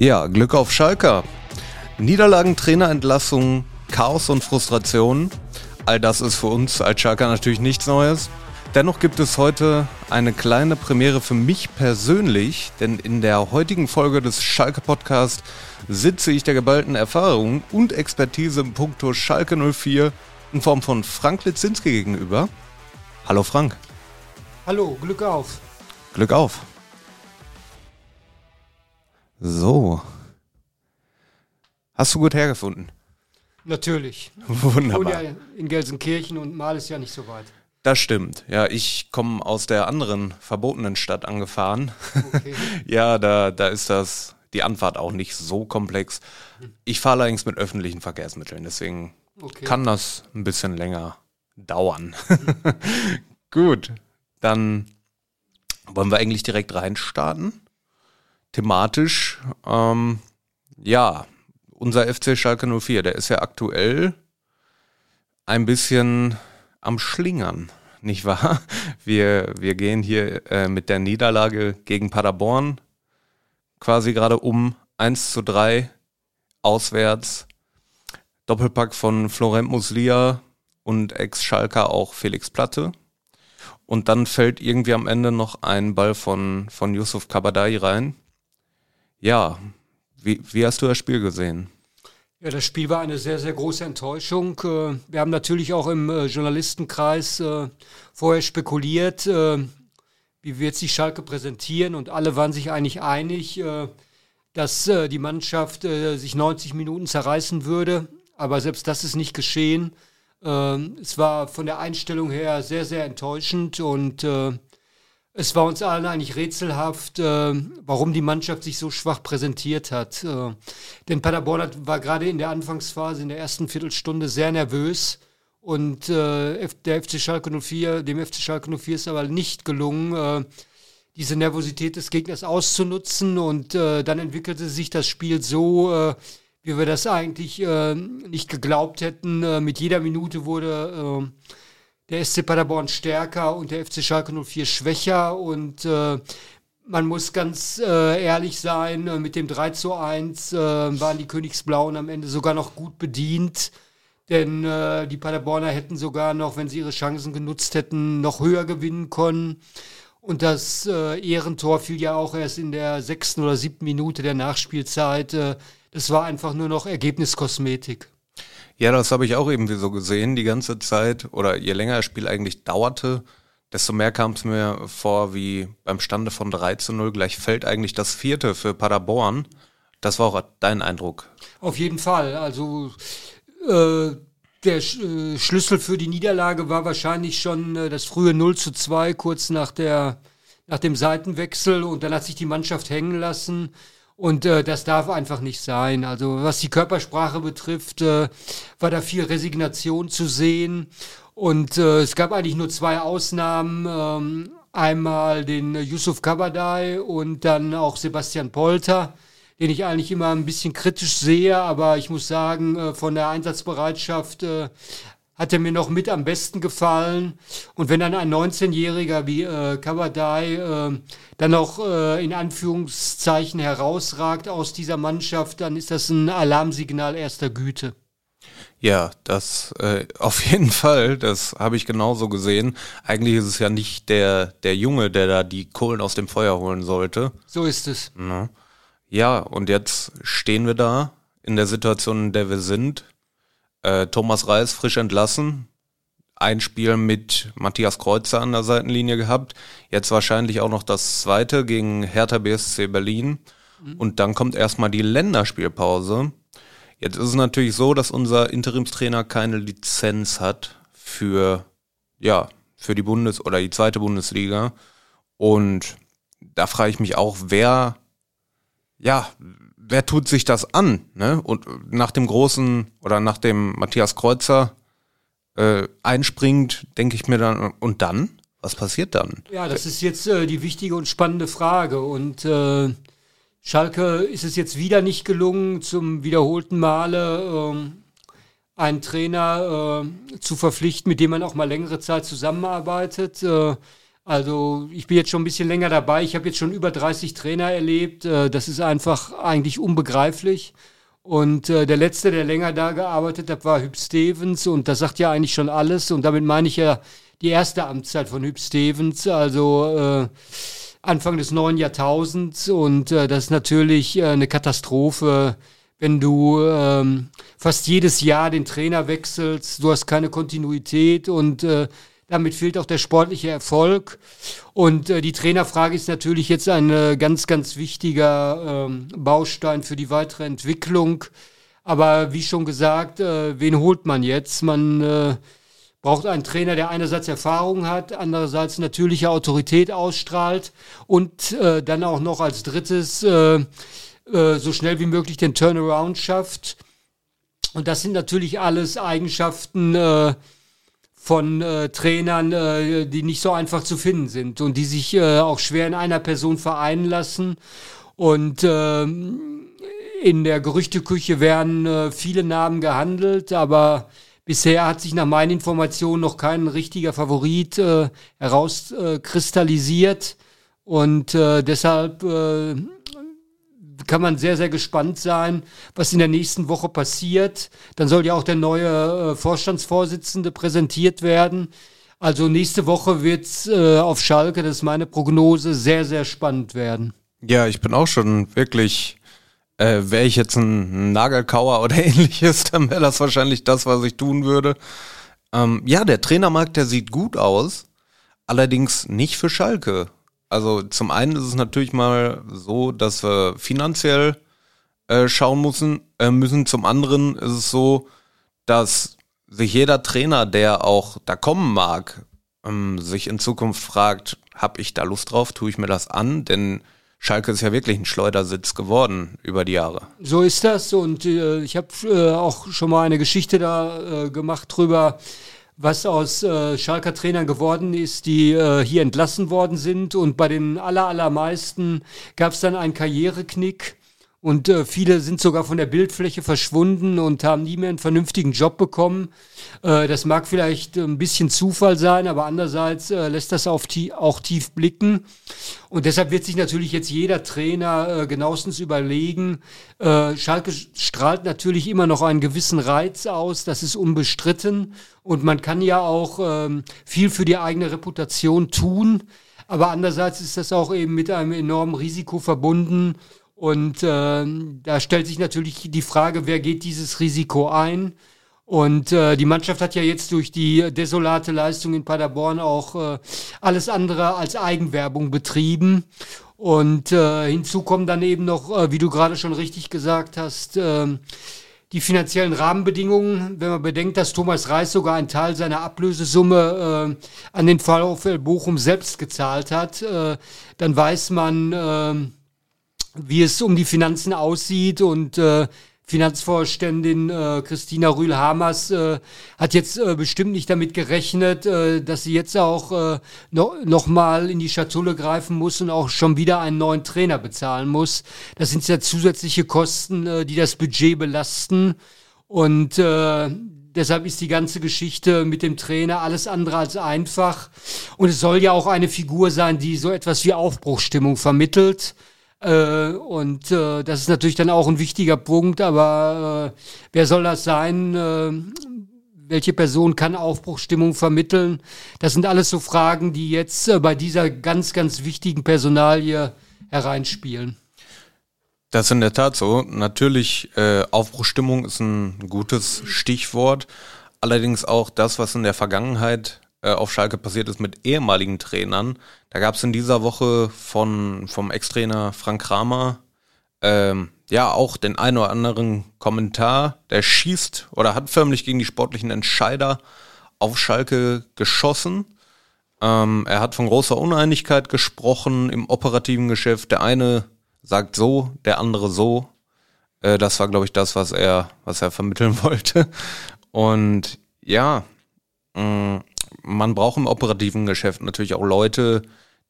Ja, Glück auf Schalker. Niederlagen, Trainerentlassungen, Chaos und Frustration. All das ist für uns als Schalker natürlich nichts Neues. Dennoch gibt es heute eine kleine Premiere für mich persönlich, denn in der heutigen Folge des Schalke Podcast sitze ich der geballten Erfahrung und Expertise im Punkto Schalke 04 in Form von Frank Litzinski gegenüber. Hallo Frank. Hallo, Glück auf. Glück auf. So. Hast du gut hergefunden? Natürlich. Wunderbar. ja in Gelsenkirchen und Mal ist ja nicht so weit. Das stimmt. Ja, ich komme aus der anderen verbotenen Stadt angefahren. Okay. ja, da, da ist das, die Anfahrt auch nicht so komplex. Ich fahre allerdings mit öffentlichen Verkehrsmitteln, deswegen okay. kann das ein bisschen länger dauern. Gut, dann wollen wir eigentlich direkt reinstarten thematisch, ähm, ja, unser FC Schalke 04, der ist ja aktuell ein bisschen am Schlingern, nicht wahr? Wir, wir gehen hier äh, mit der Niederlage gegen Paderborn quasi gerade um 1 zu 3 auswärts. Doppelpack von Florent Muslia und Ex-Schalker auch Felix Platte. Und dann fällt irgendwie am Ende noch ein Ball von, von Yusuf Kabadai rein. Ja, wie, wie hast du das Spiel gesehen? Ja, das Spiel war eine sehr, sehr große Enttäuschung. Äh, wir haben natürlich auch im äh, Journalistenkreis äh, vorher spekuliert, wie wird sich Schalke präsentieren und alle waren sich eigentlich einig, dass die Mannschaft sich 90 Minuten zerreißen würde. Aber selbst das ist nicht geschehen. Es war von der Einstellung her sehr, sehr enttäuschend und es war uns allen eigentlich rätselhaft, äh, warum die Mannschaft sich so schwach präsentiert hat. Äh, denn Paderborn war gerade in der Anfangsphase, in der ersten Viertelstunde sehr nervös. Und äh, der FC Schalke 04, dem FC Schalke 04 ist aber nicht gelungen, äh, diese Nervosität des Gegners auszunutzen. Und äh, dann entwickelte sich das Spiel so, äh, wie wir das eigentlich nicht geglaubt hätten. mit jeder Minute wurde der SC Paderborn stärker und der FC Schalke 04 schwächer und äh, man muss ganz äh, ehrlich sein, äh, mit dem 3 zu 1 äh, waren die Königsblauen am Ende sogar noch gut bedient. Denn äh, die Paderborner hätten sogar noch, wenn sie ihre Chancen genutzt hätten, noch höher gewinnen können. Und das äh, Ehrentor fiel ja auch erst in der sechsten oder siebten Minute der Nachspielzeit. das war einfach nur noch Ergebniskosmetik. Ja, das habe ich auch irgendwie so gesehen, die ganze Zeit. Oder je länger das Spiel eigentlich dauerte, desto mehr kam es mir vor, wie beim Stande von 3 zu 0 gleich fällt eigentlich das vierte für Paderborn. Das war auch dein Eindruck. Auf jeden Fall. Also äh, der Sch äh, Schlüssel für die Niederlage war wahrscheinlich schon äh, das frühe 0 zu 2, kurz nach, der, nach dem Seitenwechsel. Und dann hat sich die Mannschaft hängen lassen. Und äh, das darf einfach nicht sein. Also was die Körpersprache betrifft, äh, war da viel Resignation zu sehen. Und äh, es gab eigentlich nur zwei Ausnahmen. Ähm, einmal den Yusuf Kabadai und dann auch Sebastian Polter, den ich eigentlich immer ein bisschen kritisch sehe. Aber ich muss sagen, äh, von der Einsatzbereitschaft äh, hat er mir noch mit am besten gefallen. Und wenn dann ein 19-Jähriger wie äh, Kabadai äh, dann noch äh, in Anführungszeichen herausragt aus dieser Mannschaft, dann ist das ein Alarmsignal erster Güte. Ja, das äh, auf jeden Fall, das habe ich genauso gesehen. Eigentlich ist es ja nicht der, der Junge, der da die Kohlen aus dem Feuer holen sollte. So ist es. Ja, und jetzt stehen wir da in der Situation, in der wir sind. Äh, Thomas Reis frisch entlassen. Ein Spiel mit Matthias Kreuzer an der Seitenlinie gehabt. Jetzt wahrscheinlich auch noch das zweite gegen Hertha BSC Berlin. Mhm. Und dann kommt erstmal die Länderspielpause. Jetzt ist es natürlich so, dass unser Interimstrainer keine Lizenz hat für, ja, für die Bundes- oder die zweite Bundesliga. Und da frage ich mich auch, wer, ja, wer tut sich das an? Ne? Und nach dem großen oder nach dem Matthias Kreuzer äh, einspringt, denke ich mir dann, und dann? Was passiert dann? Ja, das ist jetzt äh, die wichtige und spannende Frage. Und äh, Schalke ist es jetzt wieder nicht gelungen, zum wiederholten Male äh, einen Trainer äh, zu verpflichten, mit dem man auch mal längere Zeit zusammenarbeitet. Also ich bin jetzt schon ein bisschen länger dabei. Ich habe jetzt schon über 30 Trainer erlebt. Äh, das ist einfach eigentlich unbegreiflich. Und äh, der letzte, der länger da gearbeitet hat, war Hüb Stevens. Und das sagt ja eigentlich schon alles. Und damit meine ich ja die erste Amtszeit von Hüb Stevens, also äh, Anfang des neuen Jahrtausends. Und äh, das ist natürlich äh, eine Katastrophe, wenn du ähm, fast jedes Jahr den Trainer wechselst. Du hast keine Kontinuität und äh, damit fehlt auch der sportliche Erfolg. Und äh, die Trainerfrage ist natürlich jetzt ein äh, ganz, ganz wichtiger ähm, Baustein für die weitere Entwicklung. Aber wie schon gesagt, äh, wen holt man jetzt? Man äh, braucht einen Trainer, der einerseits Erfahrung hat, andererseits natürliche Autorität ausstrahlt und äh, dann auch noch als drittes äh, äh, so schnell wie möglich den Turnaround schafft. Und das sind natürlich alles Eigenschaften, äh, von äh, Trainern, äh, die nicht so einfach zu finden sind und die sich äh, auch schwer in einer Person vereinen lassen. Und äh, in der Gerüchteküche werden äh, viele Namen gehandelt, aber bisher hat sich nach meinen Informationen noch kein richtiger Favorit äh, herauskristallisiert. Und äh, deshalb äh, kann man sehr, sehr gespannt sein, was in der nächsten Woche passiert. Dann soll ja auch der neue äh, Vorstandsvorsitzende präsentiert werden. Also nächste Woche wird es äh, auf Schalke, das ist meine Prognose, sehr, sehr spannend werden. Ja, ich bin auch schon wirklich, äh, wäre ich jetzt ein Nagelkauer oder ähnliches, dann wäre das wahrscheinlich das, was ich tun würde. Ähm, ja, der Trainermarkt, der sieht gut aus, allerdings nicht für Schalke. Also zum einen ist es natürlich mal so, dass wir finanziell äh, schauen müssen, äh, müssen. Zum anderen ist es so, dass sich jeder Trainer, der auch da kommen mag, ähm, sich in Zukunft fragt, habe ich da Lust drauf, tue ich mir das an? Denn Schalke ist ja wirklich ein Schleudersitz geworden über die Jahre. So ist das und äh, ich habe äh, auch schon mal eine Geschichte da äh, gemacht drüber, was aus äh, Schalker Trainern geworden ist, die äh, hier entlassen worden sind. Und bei den aller, allermeisten gab es dann einen Karriereknick. Und äh, viele sind sogar von der Bildfläche verschwunden und haben nie mehr einen vernünftigen Job bekommen. Äh, das mag vielleicht ein bisschen Zufall sein, aber andererseits äh, lässt das auf tie auch tief blicken. Und deshalb wird sich natürlich jetzt jeder Trainer äh, genauestens überlegen. Äh, Schalke strahlt natürlich immer noch einen gewissen Reiz aus, das ist unbestritten. Und man kann ja auch ähm, viel für die eigene Reputation tun. Aber andererseits ist das auch eben mit einem enormen Risiko verbunden. Und äh, da stellt sich natürlich die Frage, wer geht dieses Risiko ein? Und äh, die Mannschaft hat ja jetzt durch die desolate Leistung in Paderborn auch äh, alles andere als Eigenwerbung betrieben. Und äh, hinzu kommen dann eben noch, äh, wie du gerade schon richtig gesagt hast, äh, die finanziellen Rahmenbedingungen. Wenn man bedenkt, dass Thomas Reis sogar einen Teil seiner Ablösesumme äh, an den VfL Bochum selbst gezahlt hat, äh, dann weiß man, äh, wie es um die Finanzen aussieht und äh, Finanzvorständin äh, Christina Rühl-Hamers äh, hat jetzt äh, bestimmt nicht damit gerechnet, äh, dass sie jetzt auch äh, no, noch mal in die Schatulle greifen muss und auch schon wieder einen neuen Trainer bezahlen muss. Das sind ja zusätzliche Kosten, äh, die das Budget belasten und äh, deshalb ist die ganze Geschichte mit dem Trainer alles andere als einfach und es soll ja auch eine Figur sein, die so etwas wie Aufbruchstimmung vermittelt. Äh, und äh, das ist natürlich dann auch ein wichtiger Punkt, aber äh, wer soll das sein? Äh, welche Person kann Aufbruchstimmung vermitteln? Das sind alles so Fragen, die jetzt äh, bei dieser ganz, ganz wichtigen Personalie hereinspielen. Das ist in der Tat so. Natürlich, äh, Aufbruchstimmung ist ein gutes Stichwort. Allerdings auch das, was in der Vergangenheit auf Schalke passiert ist mit ehemaligen Trainern. Da gab es in dieser Woche von vom Ex-Trainer Frank Kramer ähm, ja auch den einen oder anderen Kommentar. Der schießt oder hat förmlich gegen die sportlichen Entscheider auf Schalke geschossen. Ähm, er hat von großer Uneinigkeit gesprochen im operativen Geschäft. Der eine sagt so, der andere so. Äh, das war, glaube ich, das, was er, was er vermitteln wollte. Und ja, mh, mm, man braucht im operativen Geschäft natürlich auch Leute,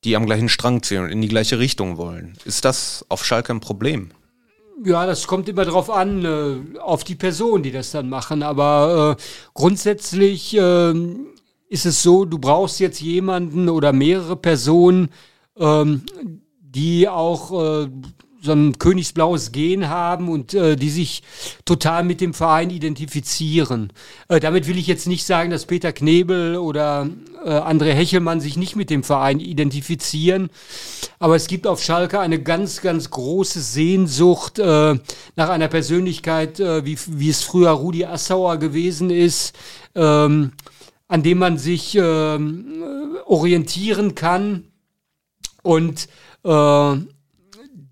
die am gleichen Strang ziehen und in die gleiche Richtung wollen. Ist das auf Schalke ein Problem? Ja, das kommt immer darauf an, äh, auf die Person, die das dann machen. Aber äh, grundsätzlich äh, ist es so, du brauchst jetzt jemanden oder mehrere Personen, ähm, die auch äh, so ein königsblaues Gen haben und äh, die sich total mit dem Verein identifizieren. Äh, damit will ich jetzt nicht sagen, dass Peter Knebel oder äh, André Hechelmann sich nicht mit dem Verein identifizieren, aber es gibt auf Schalke eine ganz, ganz große Sehnsucht äh, nach einer Persönlichkeit, äh, wie, wie es früher Rudi Assauer gewesen ist, ähm, an dem man sich äh, orientieren kann und äh,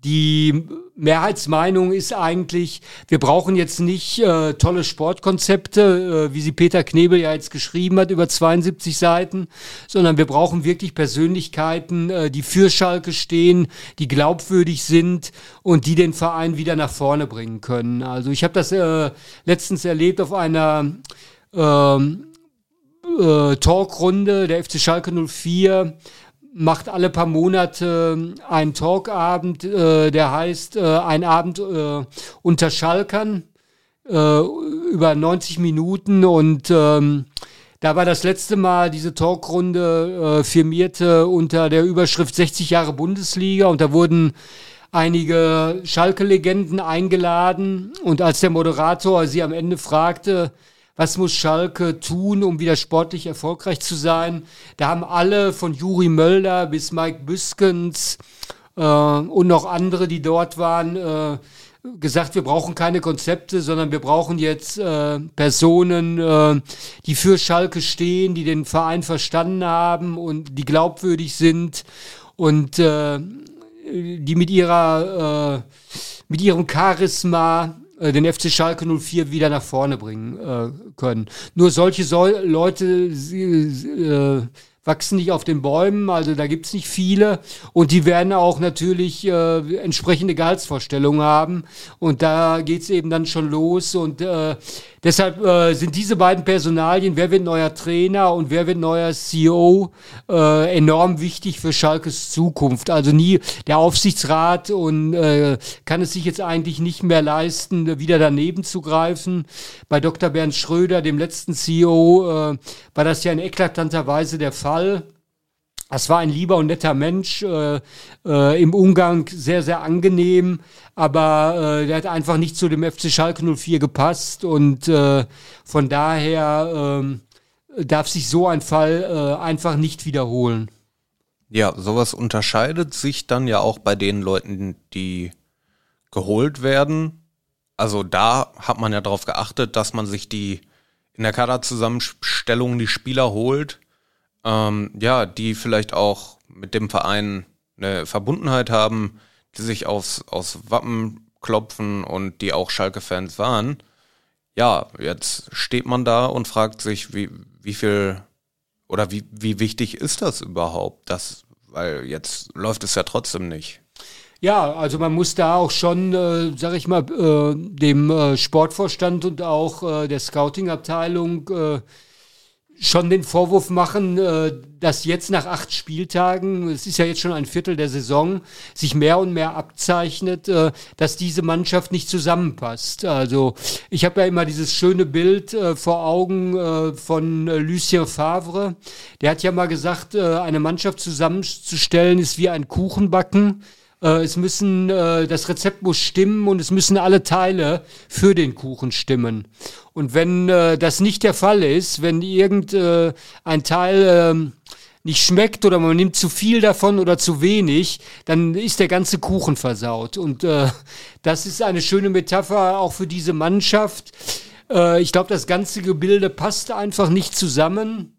die Mehrheitsmeinung ist eigentlich, wir brauchen jetzt nicht äh, tolle Sportkonzepte, äh, wie sie Peter Knebel ja jetzt geschrieben hat, über 72 Seiten, sondern wir brauchen wirklich Persönlichkeiten, äh, die für Schalke stehen, die glaubwürdig sind und die den Verein wieder nach vorne bringen können. Also ich habe das äh, letztens erlebt auf einer ähm, äh, Talkrunde der FC Schalke 04 macht alle paar Monate einen Talkabend, äh, der heißt äh, ein Abend äh, unter Schalkern äh, über 90 Minuten. Und ähm, da war das letzte Mal diese Talkrunde äh, firmierte unter der Überschrift 60 Jahre Bundesliga. Und da wurden einige Schalke-Legenden eingeladen. Und als der Moderator sie am Ende fragte, was muss Schalke tun, um wieder sportlich erfolgreich zu sein. Da haben alle von Juri Mölder bis Mike Büskens äh, und noch andere, die dort waren, äh, gesagt, wir brauchen keine Konzepte, sondern wir brauchen jetzt äh, Personen, äh, die für Schalke stehen, die den Verein verstanden haben und die glaubwürdig sind und äh, die mit ihrer äh, mit ihrem Charisma den FC Schalke 04 wieder nach vorne bringen äh, können. Nur solche so Leute äh, wachsen nicht auf den Bäumen, also da gibt's nicht viele. Und die werden auch natürlich äh, entsprechende Gehaltsvorstellungen haben. Und da geht's eben dann schon los. Und äh, deshalb äh, sind diese beiden Personalien, wer wird neuer Trainer und wer wird neuer CEO, äh, enorm wichtig für Schalkes Zukunft. Also nie der Aufsichtsrat und äh, kann es sich jetzt eigentlich nicht mehr leisten, wieder daneben zu greifen. Bei Dr. Bernd Schröder, dem letzten CEO, äh, war das ja in eklatanter Weise der Fall. Es war ein lieber und netter Mensch, äh, äh, im Umgang sehr, sehr angenehm, aber äh, der hat einfach nicht zu dem FC Schalke 04 gepasst und äh, von daher äh, darf sich so ein Fall äh, einfach nicht wiederholen. Ja, sowas unterscheidet sich dann ja auch bei den Leuten, die geholt werden. Also da hat man ja darauf geachtet, dass man sich die in der Kaderzusammenstellung die Spieler holt, ähm, ja, die vielleicht auch mit dem Verein eine Verbundenheit haben, die sich aufs, aufs Wappen klopfen und die auch Schalke-Fans waren. Ja, jetzt steht man da und fragt sich, wie, wie viel oder wie, wie wichtig ist das überhaupt? Das, weil jetzt läuft es ja trotzdem nicht. Ja, also man muss da auch schon, äh, sag ich mal, äh, dem äh, Sportvorstand und auch äh, der Scouting-Abteilung äh, schon den Vorwurf machen, äh, dass jetzt nach acht Spieltagen, es ist ja jetzt schon ein Viertel der Saison, sich mehr und mehr abzeichnet, äh, dass diese Mannschaft nicht zusammenpasst. Also ich habe ja immer dieses schöne Bild äh, vor Augen von Lucien Favre. Der hat ja mal gesagt, eine Mannschaft zusammenzustellen ist wie ein Kuchenbacken. Äh, es müssen, äh, das Rezept muss stimmen und es müssen alle Teile für den Kuchen stimmen. Und wenn äh, das nicht der Fall ist, wenn irgendein äh, Teil äh, nicht schmeckt oder man nimmt zu viel davon oder zu wenig, dann ist der ganze Kuchen versaut. Und äh, das ist eine schöne Metapher auch für diese Mannschaft. Äh, ich glaube, das ganze Gebilde passt einfach nicht zusammen.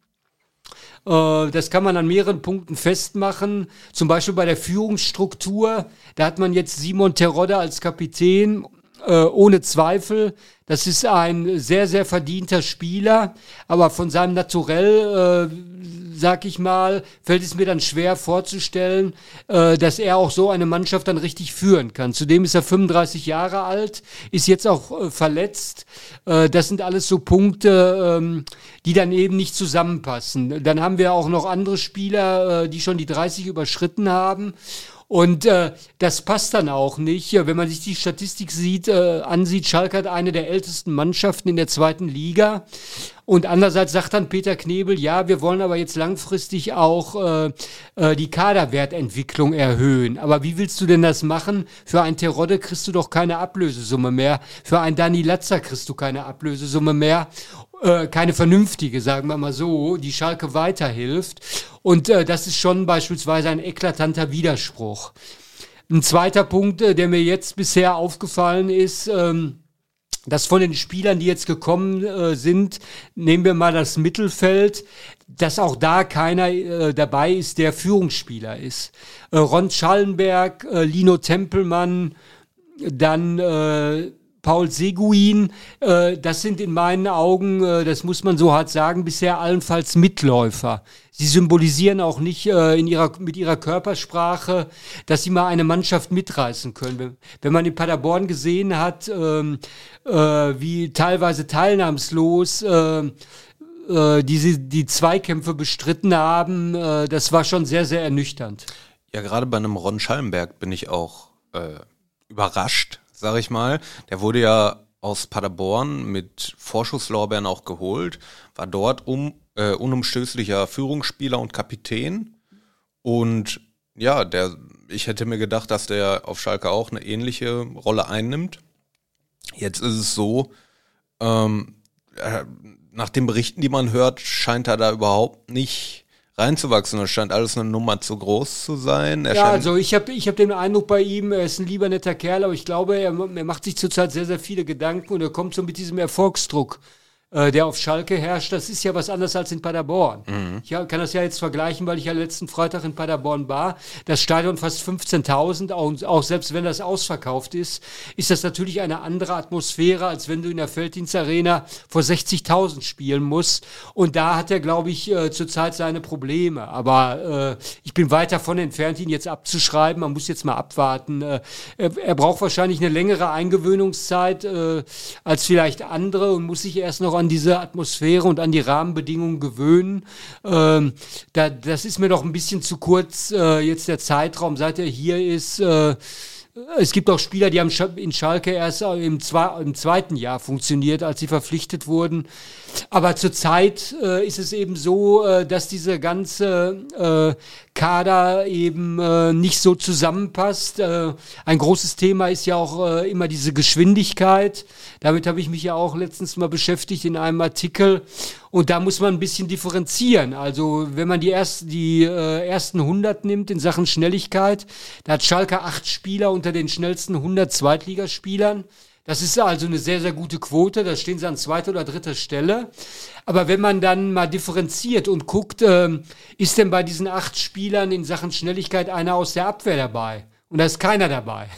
Äh, das kann man an mehreren Punkten festmachen. Zum Beispiel bei der Führungsstruktur. Da hat man jetzt Simon Terodde als Kapitän äh, ohne Zweifel. Das ist ein sehr, sehr verdienter Spieler, aber von seinem Naturell, äh, sag ich mal, fällt es mir dann schwer vorzustellen, äh, dass er auch so eine Mannschaft dann richtig führen kann. Zudem ist er 35 Jahre alt, ist jetzt auch äh, verletzt. Äh, das sind alles so Punkte, ähm, die dann eben nicht zusammenpassen. Dann haben wir auch noch andere Spieler, äh, die schon die 30 überschritten haben Und äh, das passt dann auch nicht. Wenn man sich die Statistik sieht, äh, ansieht, Schalke hat eine der ältesten Mannschaften in der zweiten Liga. Und andererseits sagt dann Peter Knebel, ja, wir wollen aber jetzt langfristig auch äh, äh, die Kaderwertentwicklung erhöhen. Aber wie willst du denn das machen? Für ein Terodde kriegst du doch keine Ablösesumme mehr. Für ein Dani Latzer kriegst du keine Ablösesumme mehr. Äh, keine vernünftige, sagen wir mal so, die Schalke weiterhilft. Und äh, das ist schon beispielsweise ein eklatanter Widerspruch. Ein zweiter Punkt, äh, der mir jetzt bisher aufgefallen ist, ähm, dass von den Spielern, die jetzt gekommen äh, sind, nehmen wir mal das Mittelfeld, dass auch da keiner äh, dabei ist, der Führungsspieler ist. Äh, Ron Schallenberg, äh, Lino Tempelmann, dann äh, Paul Seguin, äh, das sind in meinen Augen, äh, das muss man so hart sagen, bisher allenfalls Mitläufer. Sie symbolisieren auch nicht äh, in ihrer, mit ihrer Körpersprache, dass sie mal eine Mannschaft mitreißen können. Wenn, wenn man in Paderborn gesehen hat, ähm, äh, wie teilweise teilnahmslos äh, äh, diese, die Zweikämpfe bestritten haben, äh, das war schon sehr, sehr ernüchternd. Ja, gerade bei einem Ron Schallenberg bin ich auch äh, überrascht, sag ich mal. Der wurde ja aus Paderborn mit Vorschusslorbeeren auch geholt, war dort um, äh, unumstößlicher Führungsspieler und Kapitän. Und ja, der, ich hätte mir gedacht, dass der auf Schalke auch eine ähnliche Rolle einnimmt. Jetzt ist es so, ähm, äh, nach den Berichten, die man hört, scheint er da überhaupt nicht reinzuwachsen. Das scheint alles eine Nummer zu groß zu sein. Er ja, also ich habe ich hab den Eindruck bei ihm, er ist ein lieber netter Kerl, aber ich glaube, er, er macht sich zurzeit sehr, sehr viele Gedanken und er kommt so mit diesem Erfolgsdruck äh, der auf Schalke herrscht, das ist ja was anderes als in Paderborn. Mhm. Ich kann das ja jetzt vergleichen, weil ich ja letzten Freitag in Paderborn war. Das Stadion fast 15.000, auch, auch selbst wenn das ausverkauft ist, ist das natürlich eine andere Atmosphäre, als wenn du in der Felddienstarena vor 60.000 spielen musst. Und da hat er, glaube ich, äh, zurzeit seine Probleme. Aber äh, ich bin weit davon entfernt, ihn jetzt abzuschreiben. Man muss jetzt mal abwarten. Äh, er, er, braucht wahrscheinlich eine längere Eingewöhnungszeit äh, als vielleicht andere und muss sich erst noch an diese Atmosphäre und an die Rahmenbedingungen gewöhnen. Ähm, da, das ist mir doch ein bisschen zu kurz, äh, jetzt der Zeitraum, seit er hier ist. Äh, es gibt auch Spieler, die haben in Schalke erst im, zwei, im, zweiten Jahr funktioniert, als sie verpflichtet wurden. Aber zurzeit äh, ist es eben so, äh, dass diese ganze äh, Kader eben äh, nicht so zusammenpasst. Äh, ein großes Thema ist ja auch äh, immer diese Geschwindigkeit. Damit habe ich mich ja auch letztens mal beschäftigt in einem Artikel. Und da muss man ein bisschen differenzieren. Also wenn man die, erst, die äh, ersten 100 nimmt in Sachen Schnelligkeit, da hat Schalke acht Spieler unter den schnellsten 100 Zweitligaspielern. Das ist also eine sehr, sehr gute Quote. Da stehen sie an zweiter oder dritter Stelle. Aber wenn man dann mal differenziert und guckt, äh, ist denn bei diesen acht Spielern in Sachen Schnelligkeit einer aus der Abwehr dabei? Und da ist keiner dabei.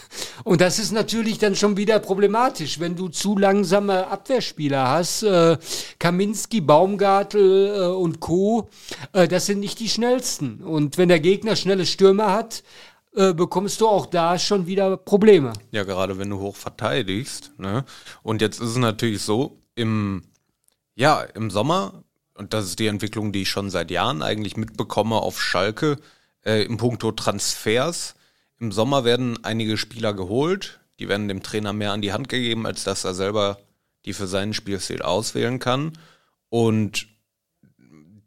Und das ist natürlich dann schon wieder problematisch, wenn du zu langsame Abwehrspieler hast. Äh, Kaminski, Baumgartel äh, und Co., äh, das sind nicht die schnellsten. Und wenn der Gegner schnelle Stürmer hat, äh, bekommst du auch da schon wieder Probleme. Ja, gerade wenn du hoch verteidigst. Ne? Und jetzt ist es natürlich so, im, ja, im Sommer, und das ist die Entwicklung, die ich schon seit Jahren eigentlich mitbekomme auf Schalke, äh, im Punkto Transfers, im Sommer werden einige Spieler geholt, die werden dem Trainer mehr an die Hand gegeben, als dass er selber die für seinen Spielstil auswählen kann. Und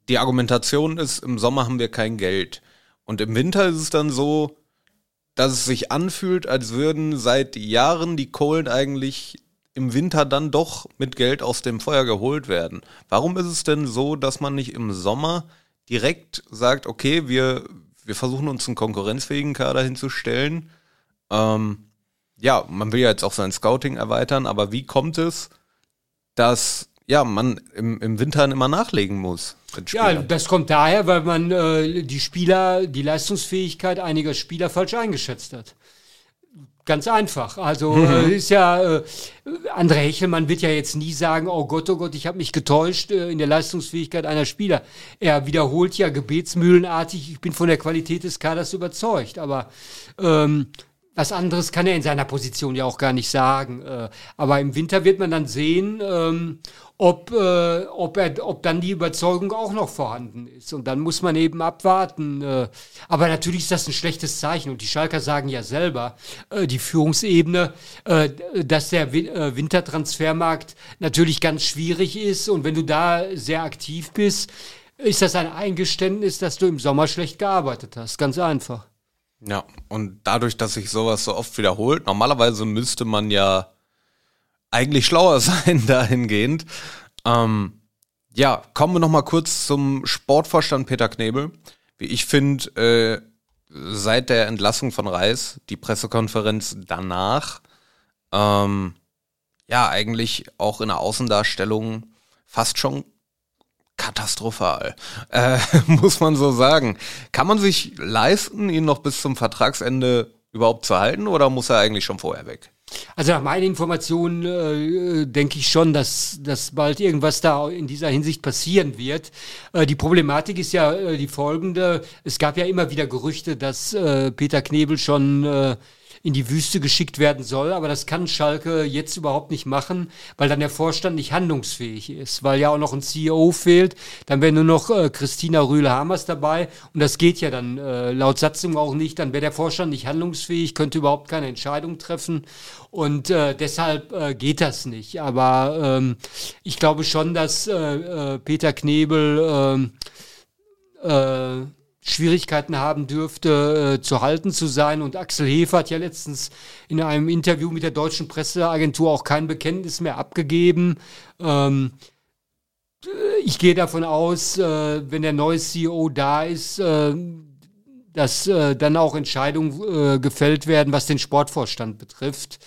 die Argumentation ist, im Sommer haben wir kein Geld. Und im Winter ist es dann so, dass es sich anfühlt, als würden seit Jahren die Kohlen eigentlich im Winter dann doch mit Geld aus dem Feuer geholt werden. Warum ist es denn so, dass man nicht im Sommer direkt sagt, okay, wir, wir versuchen uns einen konkurrenzfähigen Kader hinzustellen. Ähm, ja, man will ja jetzt auch sein Scouting erweitern, aber wie kommt es, dass ja, man im, im Winter immer nachlegen muss? Ja, das kommt daher, weil man äh, die Spieler, die Leistungsfähigkeit einiger Spieler falsch eingeschätzt hat. Ganz einfach. Also mhm. äh, ist ja, äh, André Hechelmann wird ja jetzt nie sagen, oh Gott, oh Gott, ich habe mich getäuscht äh, in der Leistungsfähigkeit einer Spieler. Er wiederholt ja gebetsmühlenartig, ich bin von der Qualität des Kaders überzeugt. Aber ähm, was anderes kann er in seiner Position ja auch gar nicht sagen. Äh, aber im Winter wird man dann sehen, ähm, ob, äh, ob, er, ob dann die Überzeugung auch noch vorhanden ist. Und dann muss man eben abwarten. Äh, aber natürlich ist das ein schlechtes Zeichen. Und die Schalker sagen ja selber, die Führungsebene, dass der Wintertransfermarkt natürlich ganz schwierig ist. Und wenn du da sehr aktiv bist, ist das ein Eingeständnis, dass du im Sommer schlecht gearbeitet hast. Ganz einfach. Ja, und dadurch, dass sich sowas so oft wiederholt, normalerweise müsste man ja eigentlich schlauer sein dahingehend. Ähm, ja, kommen wir nochmal kurz zum Sportvorstand Peter Knebel. Wie ich finde, äh, seit der Entlassung von Reis, die Pressekonferenz danach, ähm, ja, eigentlich auch in der Außendarstellung fast schon katastrophal, äh, muss man so sagen. Kann man sich leisten, ihn noch bis zum Vertragsende überhaupt zu halten oder muss er eigentlich schon vorher weg? Also nach meinen Informationen äh, denke ich schon, dass, dass bald irgendwas da in dieser Hinsicht passieren wird. Äh, die Problematik ist ja äh, die folgende. Es gab ja immer wieder Gerüchte, dass äh, Peter Knebel schon äh, in die Wüste geschickt werden soll. Aber das kann Schalke jetzt überhaupt nicht machen, weil dann der Vorstand nicht handlungsfähig ist, weil ja auch noch ein CEO fehlt. Dann wäre nur noch äh, Christina Rühle-Hamers dabei und das geht ja dann äh, laut Satzung auch nicht. Dann wäre der Vorstand nicht handlungsfähig, könnte überhaupt keine Entscheidung treffen und äh, deshalb äh, geht das nicht. Aber ähm, ich glaube schon, dass äh, äh, Peter Knebel äh, äh, Schwierigkeiten haben dürfte, äh, zu halten zu sein. Und Axel Hefer hat ja letztens in einem Interview mit der deutschen Presseagentur auch kein Bekenntnis mehr abgegeben. Ähm, ich gehe davon aus, äh, wenn der neue CEO da ist, äh, dass äh, dann auch Entscheidungen äh, gefällt werden, was den Sportvorstand betrifft.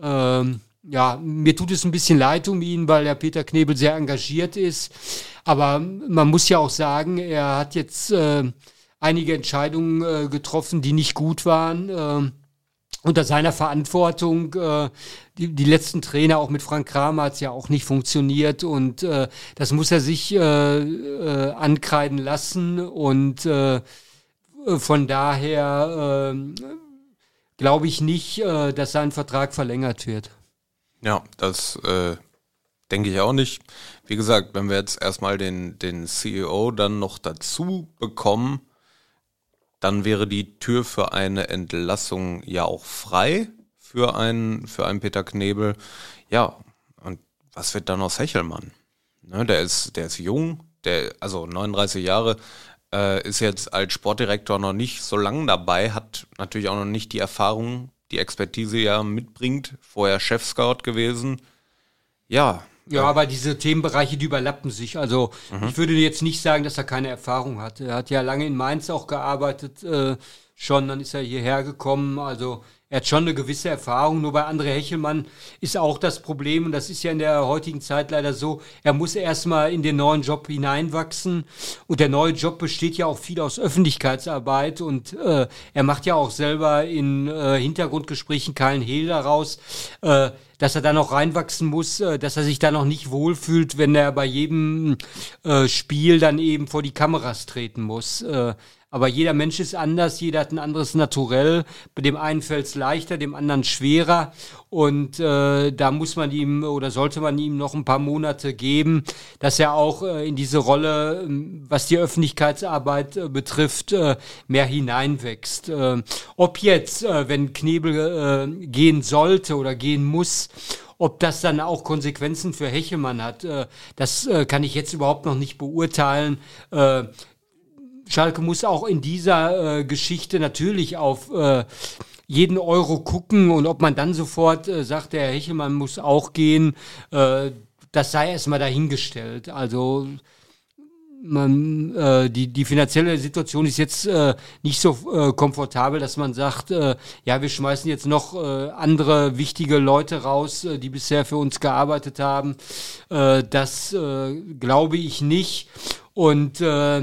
Ähm, ja, mir tut es ein bisschen leid um ihn, weil der Peter Knebel sehr engagiert ist. Aber man muss ja auch sagen, er hat jetzt äh, einige Entscheidungen äh, getroffen, die nicht gut waren. Äh, unter seiner Verantwortung, äh, die, die letzten Trainer, auch mit Frank Kramer, hat es ja auch nicht funktioniert und äh, das muss er sich äh, äh, ankreiden lassen und äh, von daher äh, glaube ich nicht, äh, dass sein Vertrag verlängert wird. Ja, das äh, denke ich auch nicht. Wie gesagt, wenn wir jetzt erstmal den, den CEO dann noch dazu bekommen, dann wäre die Tür für eine Entlassung ja auch frei für einen, für einen Peter Knebel. Ja, und was wird dann aus Hechelmann? Ne, der ist, der ist jung, der, also 39 Jahre, äh, ist jetzt als Sportdirektor noch nicht so lange dabei, hat natürlich auch noch nicht die Erfahrung, die Expertise ja mitbringt, vorher Chef-Scout gewesen. Ja, ja, aber diese Themenbereiche, die überlappen sich. Also mhm. ich würde jetzt nicht sagen, dass er keine Erfahrung hat. Er hat ja lange in Mainz auch gearbeitet äh, schon, dann ist er hierher gekommen. Also er hat schon eine gewisse Erfahrung, nur bei André Hechelmann ist auch das Problem, und das ist ja in der heutigen Zeit leider so, er muss erstmal in den neuen Job hineinwachsen. Und der neue Job besteht ja auch viel aus Öffentlichkeitsarbeit und äh, er macht ja auch selber in äh, Hintergrundgesprächen keinen Hehl daraus. Äh, dass er da noch reinwachsen muss, äh, dass er sich da noch nicht wohlfühlt, wenn er bei jedem äh, Spiel dann eben vor die Kameras treten muss. Äh, aber jeder Mensch ist anders, jeder hat ein anderes Naturell. Bei dem einen fällt es leichter, dem anderen schwerer. Und äh, da muss man ihm oder sollte man ihm noch ein paar Monate geben, dass er auch äh, in diese Rolle, ähm, was die Öffentlichkeitsarbeit äh, betrifft, äh, mehr hineinwächst. Äh, ob jetzt, äh, wenn Knebel gehen sollte oder gehen muss, ob das dann auch Konsequenzen für Hechelmann hat, das kann ich jetzt überhaupt noch nicht beurteilen. Schalke muss auch in dieser äh, Geschichte natürlich auf äh, jeden Euro gucken und ob man dann sofort äh, sagt, der Herr Hechelmann muss auch gehen, äh, das sei erstmal dahingestellt. Also man, äh, die, die finanzielle Situation ist jetzt äh, nicht so äh, komfortabel, dass man sagt, äh, ja, wir schmeißen jetzt noch äh, andere wichtige Leute raus, äh, die bisher für uns gearbeitet haben. Äh, das äh, glaube ich nicht. Und äh,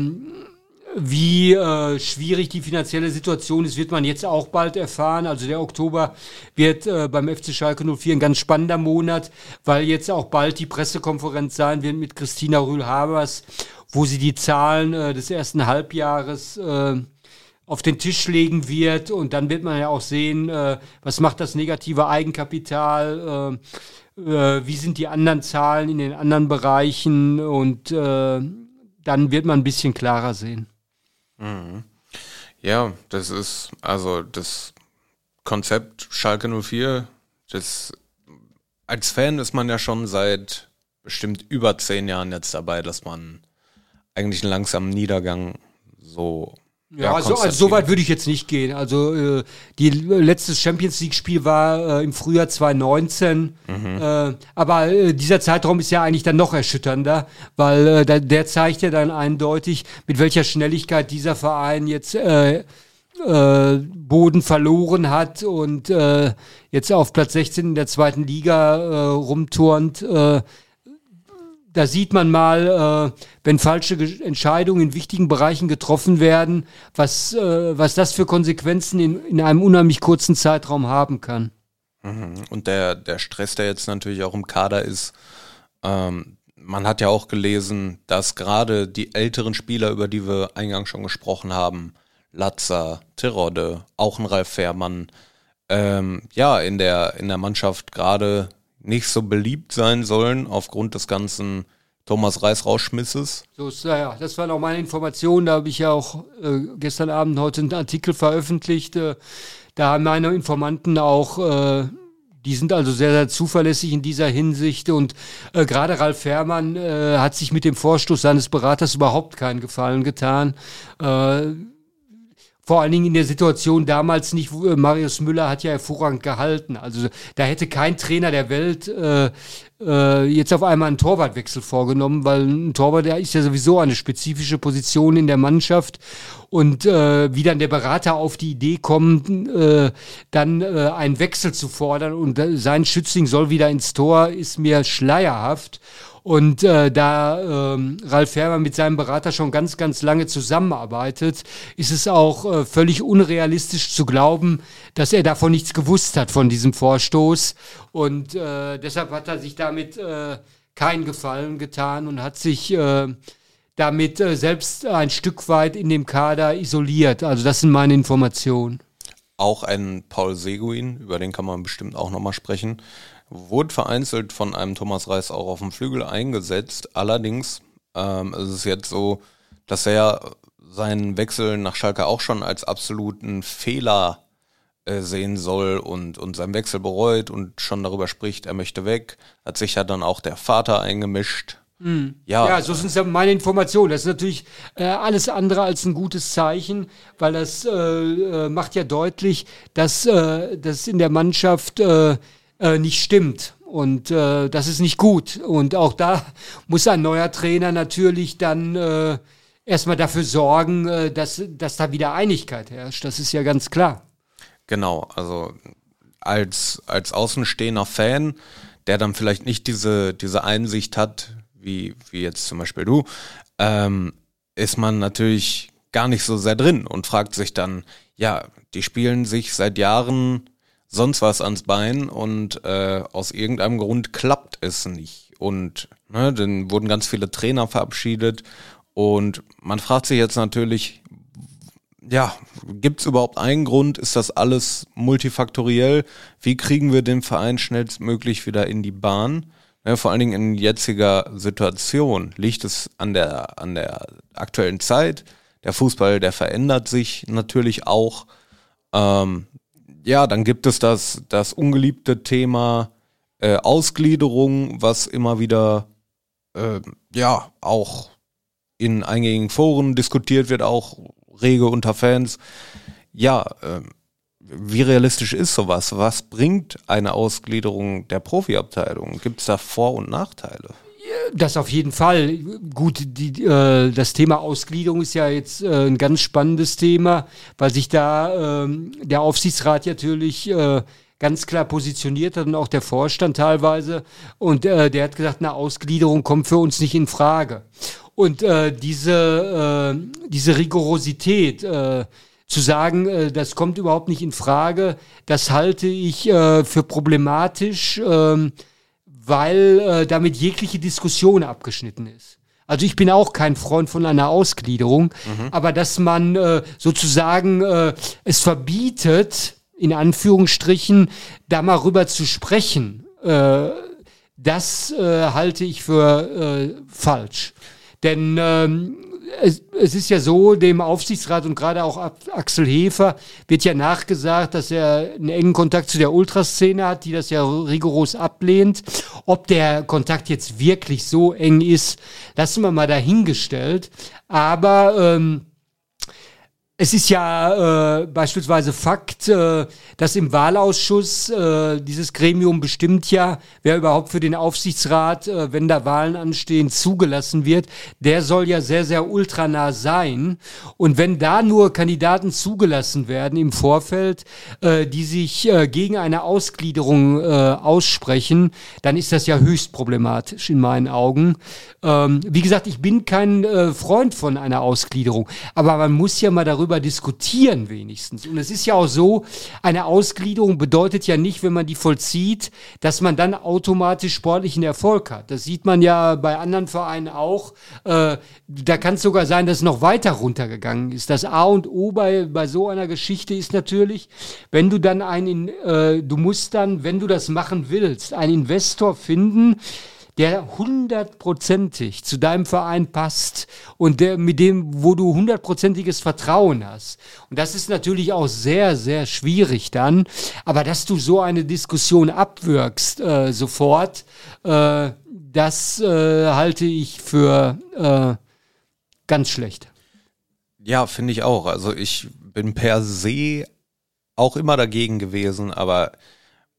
wie äh, schwierig die finanzielle Situation ist, wird man jetzt auch bald erfahren. Also der Oktober wird äh, beim FC Schalke 04 ein ganz spannender Monat, weil jetzt auch bald die Pressekonferenz sein wird mit Christina Rühl-Habers, wo sie die Zahlen äh, des ersten Halbjahres äh, auf den Tisch legen wird und dann wird man ja auch sehen, äh, was macht das negative Eigenkapital, äh, äh, wie sind die anderen Zahlen in den anderen Bereichen und äh, dann wird man ein bisschen klarer sehen. Mhm. Ja, das ist also das Konzept Schalke 04, das als Fan ist man ja schon seit bestimmt über zehn Jahren jetzt dabei, dass man eigentlich einen langsamen Niedergang so ja, also, also so weit würde ich jetzt nicht gehen. Also äh, die letzte Champions League Spiel war äh, im Frühjahr 2019, mhm. äh, aber äh, dieser Zeitraum ist ja eigentlich dann noch erschütternder, weil äh, der, der zeigt ja dann eindeutig, mit welcher Schnelligkeit dieser Verein jetzt äh, äh, Boden verloren hat und äh, jetzt auf Platz 16 in der zweiten Liga äh, rumturnt. Äh, da sieht man mal, äh, wenn falsche Entscheidungen in wichtigen Bereichen getroffen werden, was, äh, was das für Konsequenzen in, in einem unheimlich kurzen Zeitraum haben kann. Mhm. Und der, der Stress, der jetzt natürlich auch im Kader ist, ähm, man hat ja auch gelesen, dass gerade die älteren Spieler, über die wir eingangs schon gesprochen haben, Latzer, Tirode, auch ein Ralf Fährmann, ähm, ja, in der, in der Mannschaft gerade nicht so beliebt sein sollen aufgrund des ganzen Thomas Reis Rausschmisses. So ist, ja, das war noch meine Information. Da habe ich ja auch äh, gestern Abend heute einen Artikel veröffentlicht. Äh, da haben meine Informanten auch, äh, die sind also sehr, sehr zuverlässig in dieser Hinsicht. Und äh, gerade Ralf Fährmann äh, hat sich mit dem Vorstoß seines Beraters überhaupt keinen Gefallen getan. Vor allen Dingen in der Situation damals nicht, äh, Marius Müller hat ja hervorragend gehalten. Also da hätte kein Trainer der Welt äh, äh, jetzt auf einmal einen Torwartwechsel vorgenommen, weil ein Torwart, der ist ja sowieso eine spezifische Position in der Mannschaft. Und äh, wie dann der Berater auf die Idee kommt, äh, dann äh, einen Wechsel zu fordern und äh, sein Schützling soll wieder ins Tor, ist mir schleierhaft. Und äh, da ähm, Ralf Färber mit seinem Berater schon ganz, ganz lange zusammenarbeitet, ist es auch äh, völlig unrealistisch zu glauben, dass er davon nichts gewusst hat von diesem Vorstoß. Und äh, deshalb hat er sich damit äh, keinen Gefallen getan und hat sich äh, damit äh, selbst ein Stück weit in dem Kader isoliert. Also das sind meine Informationen. Auch ein Paul Seguin, über den kann man bestimmt auch nochmal sprechen, wurde vereinzelt von einem Thomas Reis auch auf dem Flügel eingesetzt. Allerdings ähm, ist es jetzt so, dass er seinen Wechsel nach Schalke auch schon als absoluten Fehler äh, sehen soll und, und seinen Wechsel bereut und schon darüber spricht, er möchte weg. Hat sich ja dann auch der Vater eingemischt. Mhm. Ja. ja, so sind ja meine Informationen. Das ist natürlich äh, alles andere als ein gutes Zeichen, weil das äh, äh macht ja deutlich, dass äh, das in der Mannschaft äh, äh, nicht stimmt. Und äh, das ist nicht gut. Und auch da muss ein neuer Trainer natürlich dann äh, erstmal dafür sorgen, äh, dass, dass da wieder Einigkeit herrscht. Das ist ja ganz klar. Genau, also als, als außenstehender Fan, der dann vielleicht nicht diese, diese Einsicht hat, wie, wie jetzt zum Beispiel du, ähm, ist man natürlich gar nicht so sehr drin und fragt sich dann, ja, die spielen sich seit Jahren sonst was ans Bein und äh, aus irgendeinem Grund klappt es nicht. Und ne, dann wurden ganz viele Trainer verabschiedet und man fragt sich jetzt natürlich, ja, gibt es überhaupt einen Grund? Ist das alles multifaktoriell? Wie kriegen wir den Verein schnellstmöglich wieder in die Bahn? Ja, vor allen Dingen in jetziger Situation liegt es an der, an der aktuellen Zeit. Der Fußball, der verändert sich natürlich auch. Ähm, ja, dann gibt es das, das ungeliebte Thema äh, Ausgliederung, was immer wieder äh, ja auch in eingängigen Foren diskutiert wird, auch rege unter Fans. Ja, äh, wie realistisch ist sowas? Was bringt eine Ausgliederung der Profiabteilung? Gibt es da Vor- und Nachteile? Das auf jeden Fall. Gut, die, äh, das Thema Ausgliederung ist ja jetzt äh, ein ganz spannendes Thema, weil sich da äh, der Aufsichtsrat natürlich äh, ganz klar positioniert hat und auch der Vorstand teilweise. Und äh, der hat gesagt, eine Ausgliederung kommt für uns nicht in Frage. Und äh, diese, äh, diese Rigorosität, äh, zu sagen, äh, das kommt überhaupt nicht in Frage, das halte ich äh, für problematisch. Weil äh, damit jegliche Diskussion abgeschnitten ist. Also ich bin auch kein Freund von einer Ausgliederung, mhm. aber dass man äh, sozusagen äh, es verbietet, in Anführungsstrichen, da mal rüber zu sprechen, äh, das äh, halte ich für äh, falsch. Denn ähm, es, es, ist ja so, dem Aufsichtsrat und gerade auch Axel Hefer wird ja nachgesagt, dass er einen engen Kontakt zu der Ultraszene hat, die das ja rigoros ablehnt. Ob der Kontakt jetzt wirklich so eng ist, lassen wir mal dahingestellt. Aber ähm, es ist ja äh, beispielsweise Fakt, äh, dass im Wahlausschuss äh, dieses Gremium bestimmt ja, wer überhaupt für den Aufsichtsrat, äh, wenn da Wahlen anstehen, zugelassen wird. Der soll ja sehr, sehr ultranah sein. Und wenn da nur Kandidaten zugelassen werden im Vorfeld, äh, die sich äh, gegen eine Ausgliederung aussprechen, dann ist das ja höchst problematisch in meinen Augen. Ähm, wie gesagt, ich bin kein Freund von einer Ausgliederung, aber man muss ja mal darüber diskutieren wenigstens. Und es ist ja auch so, eine Ausgliederung bedeutet ja nicht, wenn man die vollzieht, dass man dann automatisch sportlichen Erfolg hat. Das sieht man ja bei anderen Vereinen auch. Äh, da kann es sogar sein, dass es noch weiter runtergegangen ist. Das A und O bei, bei so einer Geschichte ist natürlich, wenn du dann einen, äh, du musst dann, wenn du das machen willst, einen Investor finden, der hundertprozentig zu deinem Verein passt und der, mit dem, wo du hundertprozentiges Vertrauen hast. Und das ist natürlich auch sehr, sehr schwierig dann. Aber dass du so eine Diskussion abwirkst äh, sofort, äh, das äh, halte ich für äh, ganz schlecht. Ja, finde ich auch. Also ich bin per se auch immer dagegen gewesen, aber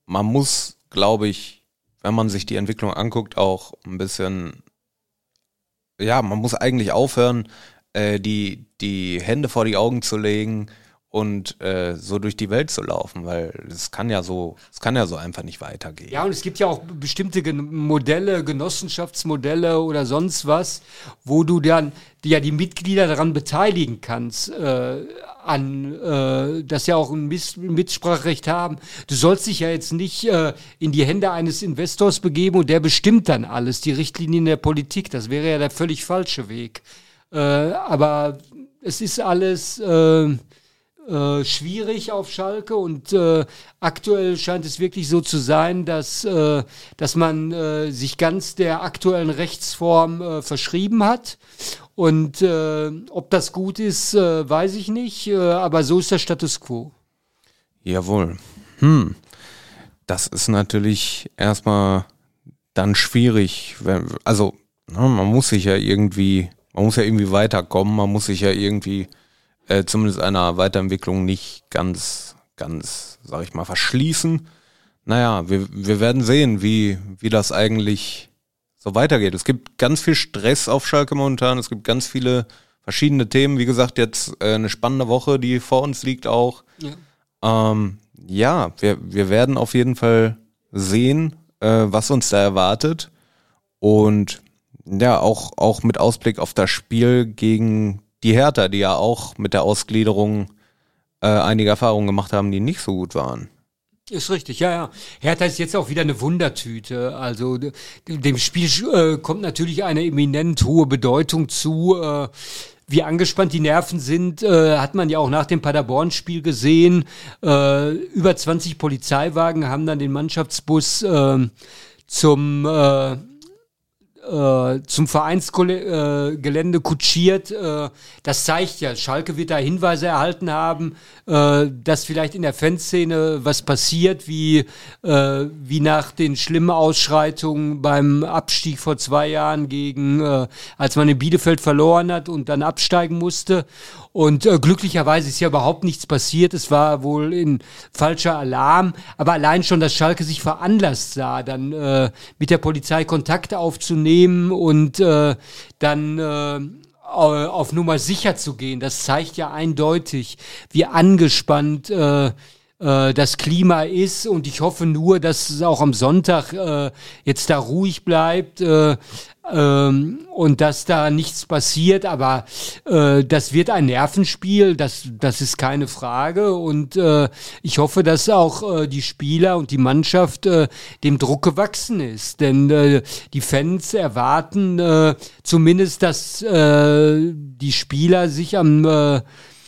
man muss, glaube ich, wenn man sich die Entwicklung anguckt, auch ein bisschen, ja, man muss eigentlich aufhören, äh, die, die Hände vor die Augen zu legen und äh, so durch die Welt zu laufen, weil es kann ja so, es kann ja so einfach nicht weitergehen. Ja, und es gibt ja auch bestimmte Gen Modelle, Genossenschaftsmodelle oder sonst was, wo du dann ja die Mitglieder daran beteiligen kannst, äh, an, äh, dass ja auch ein Miss Mitspracherecht haben. Du sollst dich ja jetzt nicht äh, in die Hände eines Investors begeben und der bestimmt dann alles, die Richtlinien der Politik. Das wäre ja der völlig falsche Weg. Äh, aber es ist alles äh, schwierig auf Schalke und äh, aktuell scheint es wirklich so zu sein, dass, äh, dass man äh, sich ganz der aktuellen Rechtsform äh, verschrieben hat. Und ob das gut ist, weiß ich nicht, aber so ist der Status quo. Jawohl. Hm. Das ist natürlich erstmal dann schwierig, wenn, also ne, man muss sich ja irgendwie, man muss ja irgendwie weiterkommen, man muss sich ja irgendwie äh, zumindest einer Weiterentwicklung nicht ganz, ganz, sag ich mal, verschließen. Naja, wir, wir werden sehen, wie, wie das eigentlich so weitergeht. Es gibt ganz viel Stress auf Schalke momentan, es gibt ganz viele verschiedene Themen. Wie gesagt, jetzt äh, eine spannende Woche, die vor uns liegt auch. Ja, ähm, ja wir, wir werden auf jeden Fall sehen, äh, was uns da erwartet. Und ja, auch, auch mit Ausblick auf das Spiel gegen die Hertha, die ja auch mit der Ausgliederung äh, einige Erfahrungen gemacht haben, die nicht so gut waren. Ist richtig, ja, ja. Hertha ist jetzt auch wieder eine Wundertüte. Also dem Spiel äh, kommt natürlich eine eminent hohe Bedeutung zu. Äh, wie angespannt die Nerven sind, äh, hat man ja auch nach dem Paderborn-Spiel gesehen. Äh, über 20 Polizeiwagen haben dann den Mannschaftsbus äh, zum äh, zum Vereinsgelände äh, kutschiert. Äh, das zeigt ja, Schalke wird da Hinweise erhalten haben, dass vielleicht in der Fanszene was passiert, wie, wie nach den schlimmen Ausschreitungen beim Abstieg vor zwei Jahren gegen, als man in Bielefeld verloren hat und dann absteigen musste. Und äh, glücklicherweise ist ja überhaupt nichts passiert. Es war wohl in falscher Alarm. Aber allein schon, dass Schalke sich veranlasst sah, dann äh, mit der Polizei Kontakt aufzunehmen und äh, dann äh, auf Nummer sicher zu gehen, das zeigt ja eindeutig, wie angespannt äh, äh, das Klima ist und ich hoffe nur, dass es auch am Sonntag äh, jetzt da ruhig bleibt. Äh, ähm, und dass da nichts passiert, aber äh, das wird ein Nervenspiel, das, das ist keine Frage und äh, ich hoffe, dass auch äh, die Spieler und die Mannschaft äh, dem Druck gewachsen ist, denn äh, die Fans erwarten äh, zumindest, dass äh, die Spieler sich am äh,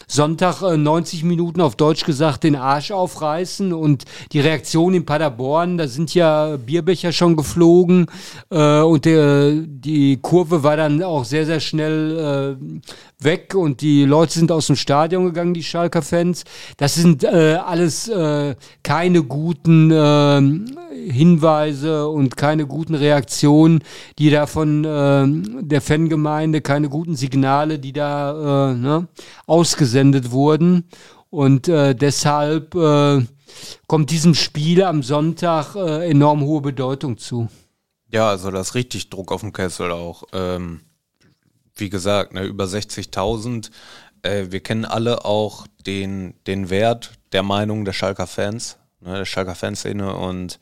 Sonntag äh, 90 Minuten auf Deutsch gesagt den Arsch aufreißen und die Reaktion in Paderborn, da sind ja Bierbecher schon geflogen äh, und der, die Kurve war dann auch sehr, sehr schnell äh, weg und die Leute sind aus dem Stadion gegangen, die Schalker Fans. Das sind äh, alles äh, keine guten äh, Hinweise und keine guten Reaktionen, die da von äh, der Fangemeinde, keine guten Signale, die da äh, ne, ausgesendet wurden. Und äh, deshalb äh, kommt diesem Spiel am Sonntag äh, enorm hohe Bedeutung zu. Ja, also das richtig Druck auf dem Kessel auch. Ähm, wie gesagt, ne, über 60.000. Äh, wir kennen alle auch den, den Wert der Meinung der Schalker Fans, ne, der Schalker Fanszene und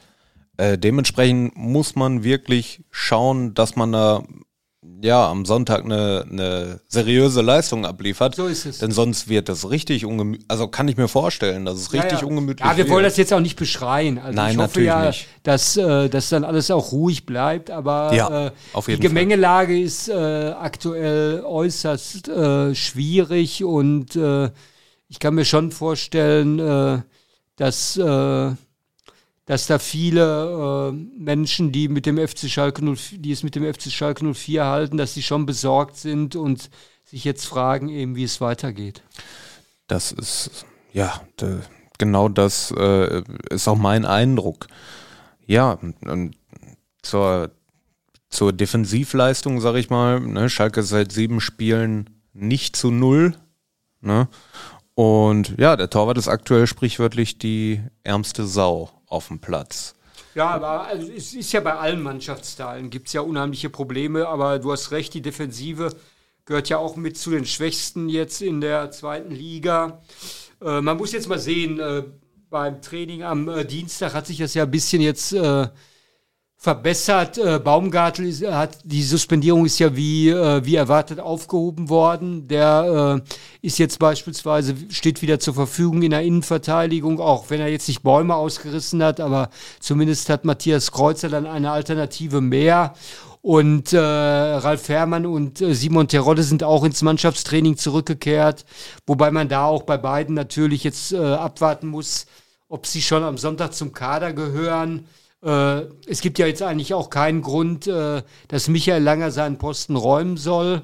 äh, dementsprechend muss man wirklich schauen, dass man da ja am Sonntag eine, eine seriöse Leistung abliefert. So ist es. Denn sonst wird das richtig ungemütlich. Also kann ich mir vorstellen, dass es ja, richtig ja. ungemütlich Ja, wir wird. wollen das jetzt auch nicht beschreien. Also Nein, ich hoffe natürlich ja, nicht. dass äh, dass dann alles auch ruhig bleibt. Aber ja, äh, die Gemengelage Fall. ist äh, aktuell äußerst äh, schwierig und äh, ich kann mir schon vorstellen, äh, dass äh, dass da viele äh, Menschen, die mit dem FC Schalke 04, die es mit dem FC Schalke 04 halten, dass sie schon besorgt sind und sich jetzt fragen, eben wie es weitergeht. Das ist ja de, genau das äh, ist auch mein Eindruck. Ja, und zur zur Defensivleistung, sage ich mal, ne, Schalke seit sieben Spielen nicht zu null. Ne? Und ja, der Torwart ist aktuell sprichwörtlich die ärmste Sau auf dem Platz. Ja, aber also es ist ja bei allen Mannschaftsteilen, gibt es ja unheimliche Probleme, aber du hast recht, die Defensive gehört ja auch mit zu den Schwächsten jetzt in der zweiten Liga. Äh, man muss jetzt mal sehen, äh, beim Training am äh, Dienstag hat sich das ja ein bisschen jetzt äh, verbessert. Äh, Baumgartel ist, hat die Suspendierung ist ja wie, äh, wie erwartet aufgehoben worden. Der äh, ist jetzt beispielsweise, steht wieder zur Verfügung in der Innenverteidigung, auch wenn er jetzt nicht Bäume ausgerissen hat, aber zumindest hat Matthias Kreuzer dann eine Alternative mehr. Und äh, Ralf Herrmann und äh, Simon Terodde sind auch ins Mannschaftstraining zurückgekehrt, wobei man da auch bei beiden natürlich jetzt äh, abwarten muss, ob sie schon am Sonntag zum Kader gehören. Äh, es gibt ja jetzt eigentlich auch keinen Grund, äh, dass Michael Langer seinen Posten räumen soll.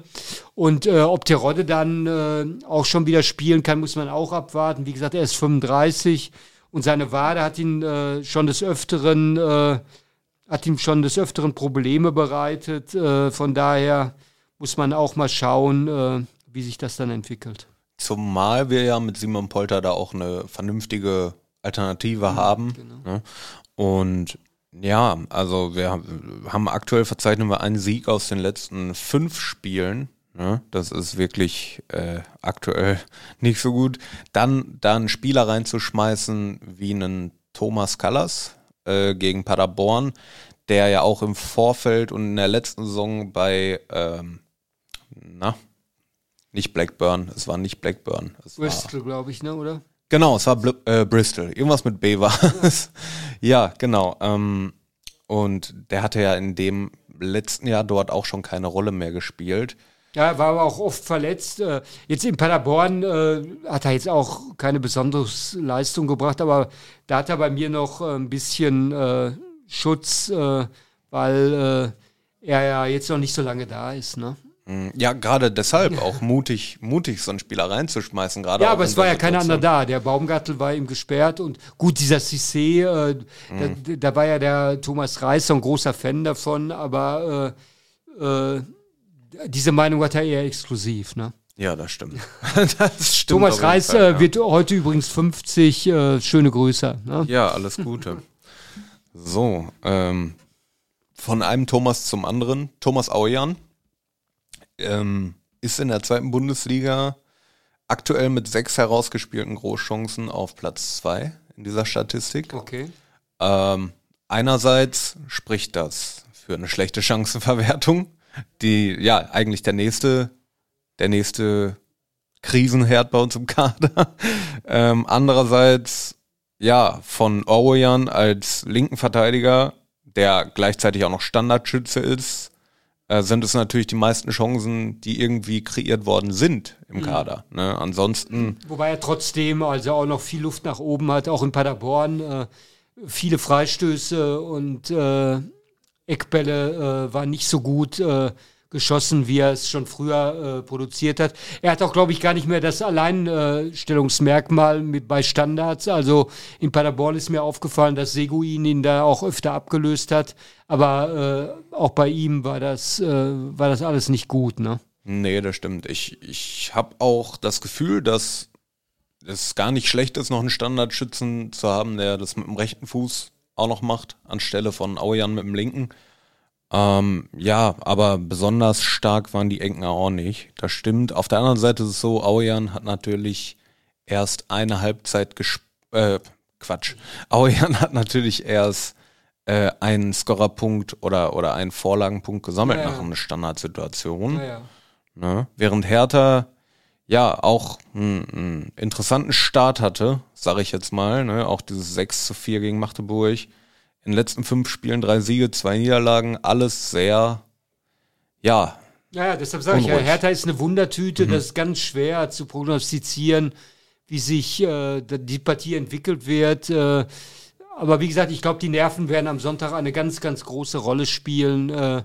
Und äh, ob Terodde dann auch schon wieder spielen kann, muss man auch abwarten. Wie gesagt, er ist 35 und seine Wade hat ihn schon des Öfteren, hat ihm schon des Öfteren Probleme bereitet. Von daher muss man auch mal schauen, wie sich das dann entwickelt. Zumal wir ja mit Simon Polter da auch eine vernünftige Alternative mhm, haben. Genau. Ne? Und ja, also wir haben aktuell verzeichnen wir einen Sieg aus den letzten fünf Spielen. Ne? Das ist wirklich äh, aktuell nicht so gut. Dann da einen Spieler reinzuschmeißen wie einen Thomas Callas äh, gegen Paderborn, der ja auch im Vorfeld und in der letzten Saison bei ähm, na, nicht Blackburn, es war nicht Blackburn. Es Bristol, glaube ich, ne, oder? Genau, es war Bl äh, Bristol. Irgendwas mit B war es. ja, genau. Ähm, und der hatte ja in dem letzten Jahr dort auch schon keine Rolle mehr gespielt. Ja, war aber auch oft verletzt. Äh, jetzt in Paderborn äh, hat er jetzt auch keine besondere Leistung gebracht, aber da hat er bei mir noch äh, ein bisschen äh, Schutz, äh, weil er ja jetzt noch nicht so lange da ist. Ne? Mm, ja, gerade deshalb auch mutig, mutig so einen Spieler reinzuschmeißen. Gerade ja, aber es war ja keiner anderer da. Der Baumgartel war ihm gesperrt und gut, dieser Cissé, äh, mhm. da, da, war ja der Thomas Reis so ein großer Fan davon, aber äh, äh, diese Meinung hat er eher exklusiv, ne? Ja, das stimmt. das stimmt Thomas Reis Fall, äh, ja. wird heute übrigens 50. Äh, schöne Grüße. Ne? Ja, alles Gute. so, ähm, von einem Thomas zum anderen. Thomas Aujan ähm, ist in der zweiten Bundesliga aktuell mit sechs herausgespielten Großchancen auf Platz zwei in dieser Statistik. Okay. Ähm, einerseits spricht das für eine schlechte Chancenverwertung, die ja eigentlich der nächste, der nächste Krisenherd bei uns im Kader. Ähm, andererseits ja von Orwejan als linken Verteidiger, der gleichzeitig auch noch Standardschütze ist, äh, sind es natürlich die meisten Chancen, die irgendwie kreiert worden sind im mhm. Kader. Ne? Ansonsten. Wobei er trotzdem also auch noch viel Luft nach oben hat, auch in Paderborn. Äh, viele Freistöße und äh, Eckbälle äh, waren nicht so gut äh, geschossen, wie er es schon früher äh, produziert hat. Er hat auch, glaube ich, gar nicht mehr das Alleinstellungsmerkmal mit, bei Standards. Also in Paderborn ist mir aufgefallen, dass Seguin ihn da auch öfter abgelöst hat. Aber äh, auch bei ihm war das, äh, war das alles nicht gut, ne? Nee, das stimmt. Ich, ich habe auch das Gefühl, dass es gar nicht schlecht ist, noch einen Standardschützen zu haben, der das mit dem rechten Fuß auch noch macht, anstelle von Aujan mit dem linken. Ähm, ja, aber besonders stark waren die Enken auch nicht. Das stimmt. Auf der anderen Seite ist es so, Aujan hat natürlich erst eine Halbzeit gespielt. Äh, Quatsch. Aujan hat natürlich erst äh, einen Scorerpunkt oder, oder einen Vorlagenpunkt gesammelt ja, nach ja. einer Standardsituation. Ja, ja. Ne? Während Hertha ja auch einen, einen interessanten Start hatte, sage ich jetzt mal. Ne? Auch dieses 6 zu 4 gegen Magdeburg in den letzten fünf Spielen drei Siege, zwei Niederlagen, alles sehr, ja. Ja, ja deshalb sage ich ja, Hertha ist eine Wundertüte, mhm. das ist ganz schwer zu prognostizieren, wie sich äh, die Partie entwickelt wird. Äh, aber wie gesagt, ich glaube, die Nerven werden am Sonntag eine ganz, ganz große Rolle spielen. Äh,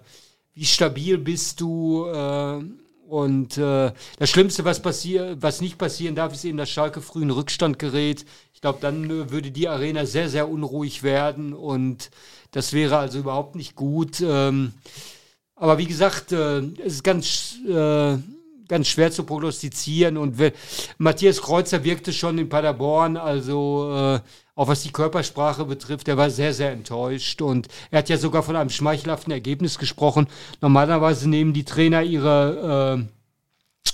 wie stabil bist du? Und äh, das Schlimmste, was passiert, was nicht passieren darf, ist eben, dass Schalke früh in Rückstand gerät. Ich glaube, dann äh, würde die Arena sehr, sehr unruhig werden und das wäre also überhaupt nicht gut. Ähm, aber wie gesagt, äh, es ist ganz, äh, ganz schwer zu prognostizieren und Matthias Kreuzer wirkte schon in Paderborn, also äh, auch was die Körpersprache betrifft, der war sehr, sehr enttäuscht und er hat ja sogar von einem schmeichelhaften Ergebnis gesprochen. Normalerweise nehmen die Trainer ihre, äh,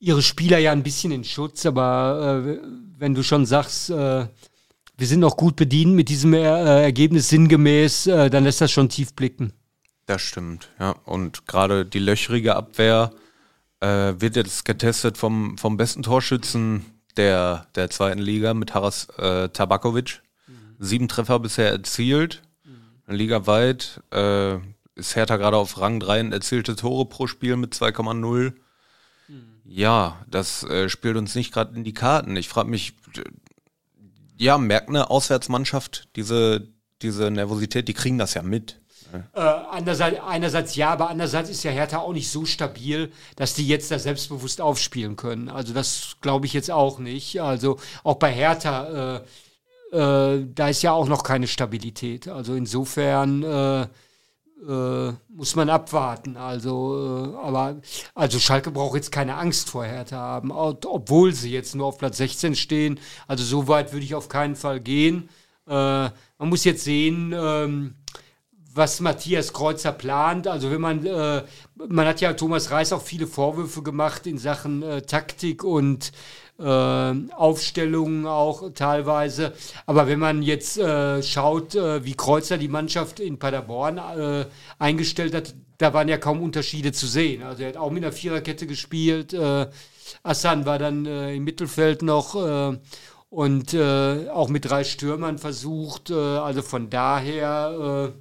ihre Spieler ja ein bisschen in Schutz, aber äh, wenn du schon sagst, äh, wir sind noch gut bedient mit diesem er äh, Ergebnis sinngemäß, äh, dann lässt das schon tief blicken. Das stimmt, ja. Und gerade die löchrige Abwehr äh, wird jetzt getestet vom, vom besten Torschützen der, der zweiten Liga mit Haras äh, Tabakovic. Mhm. Sieben Treffer bisher erzielt. Mhm. Liga weit äh, ist Hertha gerade auf Rang 3 und erzielte Tore pro Spiel mit 2,0. Mhm. Ja, das äh, spielt uns nicht gerade in die Karten. Ich frage mich, ja, merkt eine Auswärtsmannschaft diese, diese Nervosität, die kriegen das ja mit. Äh, andererseits, einerseits ja, aber andererseits ist ja Hertha auch nicht so stabil, dass die jetzt da selbstbewusst aufspielen können. Also das glaube ich jetzt auch nicht. Also auch bei Hertha, äh, äh, da ist ja auch noch keine Stabilität. Also insofern äh, äh, muss man abwarten. Also, äh, aber also Schalke braucht jetzt keine Angst vor Hertha haben, obwohl sie jetzt nur auf Platz 16 stehen. Also so weit würde ich auf keinen Fall gehen. man muss jetzt sehen. Ähm, was Matthias Kreuzer plant. Also wenn man, äh, man hat ja Thomas Reis auch viele Vorwürfe gemacht in Sachen äh, Taktik und äh, Aufstellungen auch teilweise. Aber wenn man jetzt äh, schaut, äh, wie Kreuzer die Mannschaft in Paderborn äh, eingestellt hat, da waren ja kaum Unterschiede zu sehen. Also er hat auch mit einer Viererkette gespielt. Assan war dann im Mittelfeld noch und auch mit drei Stürmern versucht. also von daher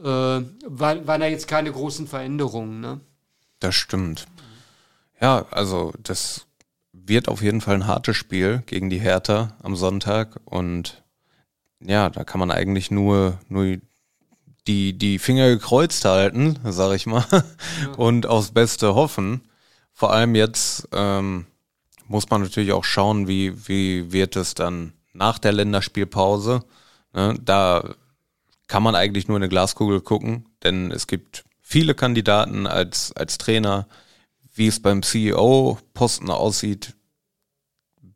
äh, waren, waren da jetzt keine großen Veränderungen. Ne? Das stimmt. Ja, also das wird auf jeden Fall ein hartes Spiel gegen die Hertha am Sonntag und ja, da kann man eigentlich nur, nur die, die Finger gekreuzt halten, sag ich mal, ja. und aufs Beste hoffen. Vor allem jetzt ähm, muss man natürlich auch schauen, wie, wie wird es dann nach der Länderspielpause. Ne? Da kann man eigentlich nur in eine Glaskugel gucken, denn es gibt viele Kandidaten als, als Trainer. Wie es beim CEO-Posten aussieht,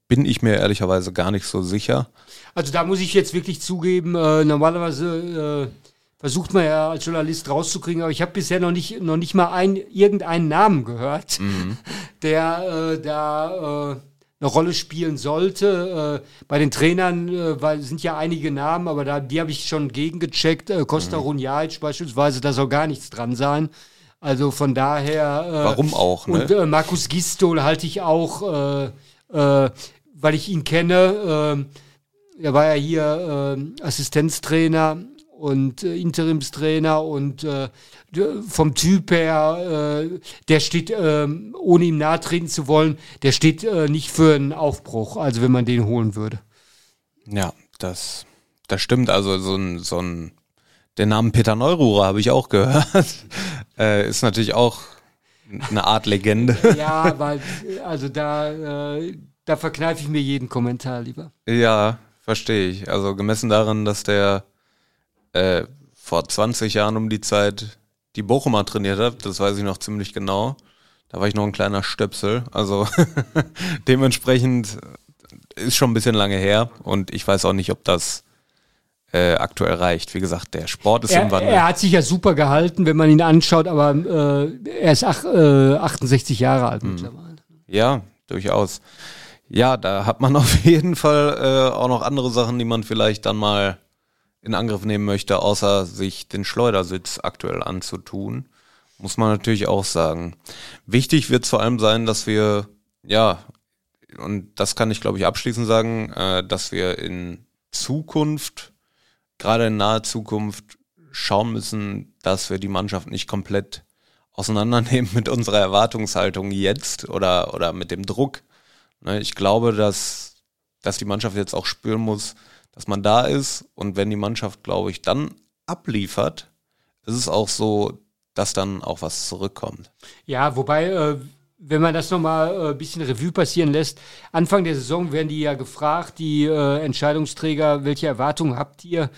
bin ich mir ehrlicherweise gar nicht so sicher. Also da muss ich jetzt wirklich zugeben, äh, normalerweise äh, versucht man ja als Journalist rauszukriegen, aber ich habe bisher noch nicht, noch nicht mal ein, irgendeinen Namen gehört, mhm. der äh, da äh, eine Rolle spielen sollte. Äh, bei den Trainern äh, weil, sind ja einige Namen, aber da, die habe ich schon gegengecheckt. Äh, Costa mhm. Runjaic beispielsweise, da soll gar nichts dran sein. Also von daher. Äh, Warum auch? Ne? Und äh, Markus Gistol halte ich auch, äh, weil ich ihn kenne. Äh, er war ja hier äh, Assistenztrainer und äh, Interimstrainer und äh, vom Typ her, äh, der steht, äh, ohne ihm nahe treten zu wollen, der steht äh, nicht für einen Aufbruch, also wenn man den holen würde. Ja, das, das stimmt. Also so ein, so ein, der Name Peter Neururer habe ich auch gehört. äh, ist natürlich auch eine Art Legende. ja, weil, also da, äh, da verkneife ich mir jeden Kommentar lieber. Ja, verstehe ich. Also gemessen daran, dass der äh, vor 20 Jahren um die Zeit die Bochumer trainiert habe, das weiß ich noch ziemlich genau. Da war ich noch ein kleiner Stöpsel. Also dementsprechend ist schon ein bisschen lange her und ich weiß auch nicht, ob das äh, aktuell reicht. Wie gesagt, der Sport ist er, im Wandel. Er hat sich ja super gehalten, wenn man ihn anschaut, aber äh, er ist ach, äh, 68 Jahre alt hm. mittlerweile. Ja, durchaus. Ja, da hat man auf jeden Fall äh, auch noch andere Sachen, die man vielleicht dann mal in Angriff nehmen möchte, außer sich den Schleudersitz aktuell anzutun. Muss man natürlich auch sagen. Wichtig wird vor allem sein, dass wir, ja, und das kann ich glaube ich abschließend sagen, äh, dass wir in Zukunft, gerade in naher Zukunft, schauen müssen, dass wir die Mannschaft nicht komplett auseinandernehmen mit unserer Erwartungshaltung jetzt oder, oder mit dem Druck. Ne, ich glaube, dass, dass die Mannschaft jetzt auch spüren muss, dass man da ist und wenn die Mannschaft, glaube ich, dann abliefert, ist es auch so, dass dann auch was zurückkommt. Ja, wobei, äh, wenn man das nochmal äh, ein bisschen Revue passieren lässt, Anfang der Saison werden die ja gefragt, die äh, Entscheidungsträger, welche Erwartungen habt ihr?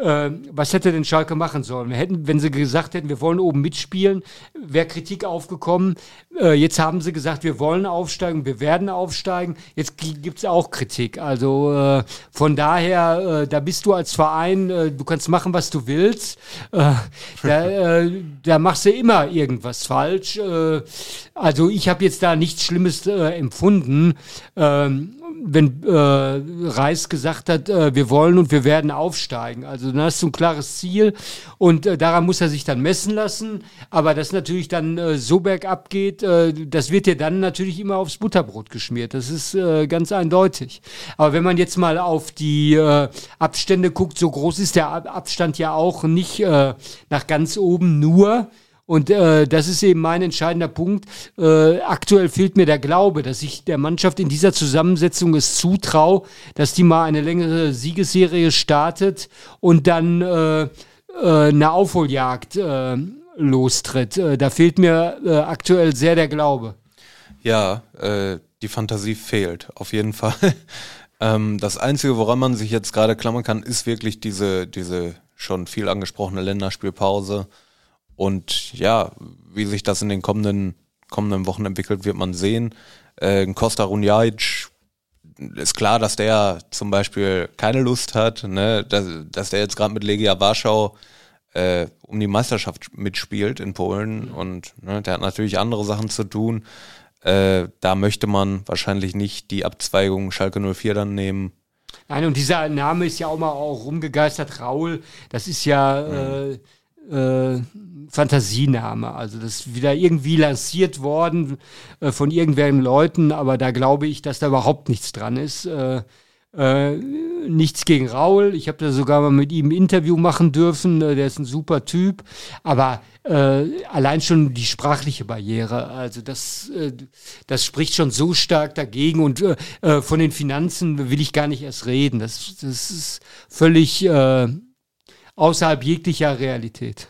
Äh, was hätte denn Schalke machen sollen? Wir hätten, wenn sie gesagt hätten, wir wollen oben mitspielen, wäre Kritik aufgekommen. Äh, jetzt haben sie gesagt, wir wollen aufsteigen, wir werden aufsteigen. Jetzt gibt es auch Kritik. Also äh, von daher, äh, da bist du als Verein, du kannst machen, was du willst. Da, da, machst du immer irgendwas falsch. also ich habe jetzt da nichts Schlimmes empfunden. Wenn äh, Reis gesagt hat, äh, wir wollen und wir werden aufsteigen. Also dann hast du ein klares Ziel und äh, daran muss er sich dann messen lassen. Aber dass natürlich dann äh, so bergab geht, äh, das wird dir dann natürlich immer aufs Butterbrot geschmiert. Das ist äh, ganz eindeutig. Aber wenn man jetzt mal auf die äh, Abstände guckt, so groß ist der Abstand ja auch nicht äh, nach ganz oben nur. Und äh, das ist eben mein entscheidender Punkt. Äh, aktuell fehlt mir der Glaube, dass ich der Mannschaft in dieser Zusammensetzung es zutraue, dass die mal eine längere Siegesserie startet und dann äh, äh, eine Aufholjagd äh, lostritt. Äh, da fehlt mir äh, aktuell sehr der Glaube. Ja, äh, die Fantasie fehlt, auf jeden Fall. ähm, das Einzige, woran man sich jetzt gerade klammern kann, ist wirklich diese, diese schon viel angesprochene Länderspielpause. Und ja, wie sich das in den kommenden, kommenden Wochen entwickelt, wird man sehen. Äh, Costa Runjajic ist klar, dass der zum Beispiel keine Lust hat, ne? dass, dass der jetzt gerade mit Legia Warschau äh, um die Meisterschaft mitspielt in Polen und ne, der hat natürlich andere Sachen zu tun. Äh, da möchte man wahrscheinlich nicht die Abzweigung Schalke 04 dann nehmen. Nein, und dieser Name ist ja auch mal auch rumgegeistert, Raul. Das ist ja mhm. äh, äh, Fantasiename. Also das ist wieder irgendwie lanciert worden äh, von irgendwelchen Leuten, aber da glaube ich, dass da überhaupt nichts dran ist. Äh, äh, nichts gegen Raul. Ich habe da sogar mal mit ihm ein Interview machen dürfen. Äh, der ist ein super Typ. Aber äh, allein schon die sprachliche Barriere, also das, äh, das spricht schon so stark dagegen. Und äh, äh von den Finanzen will ich gar nicht erst reden. Das, das ist völlig außerhalb jeglicher Realität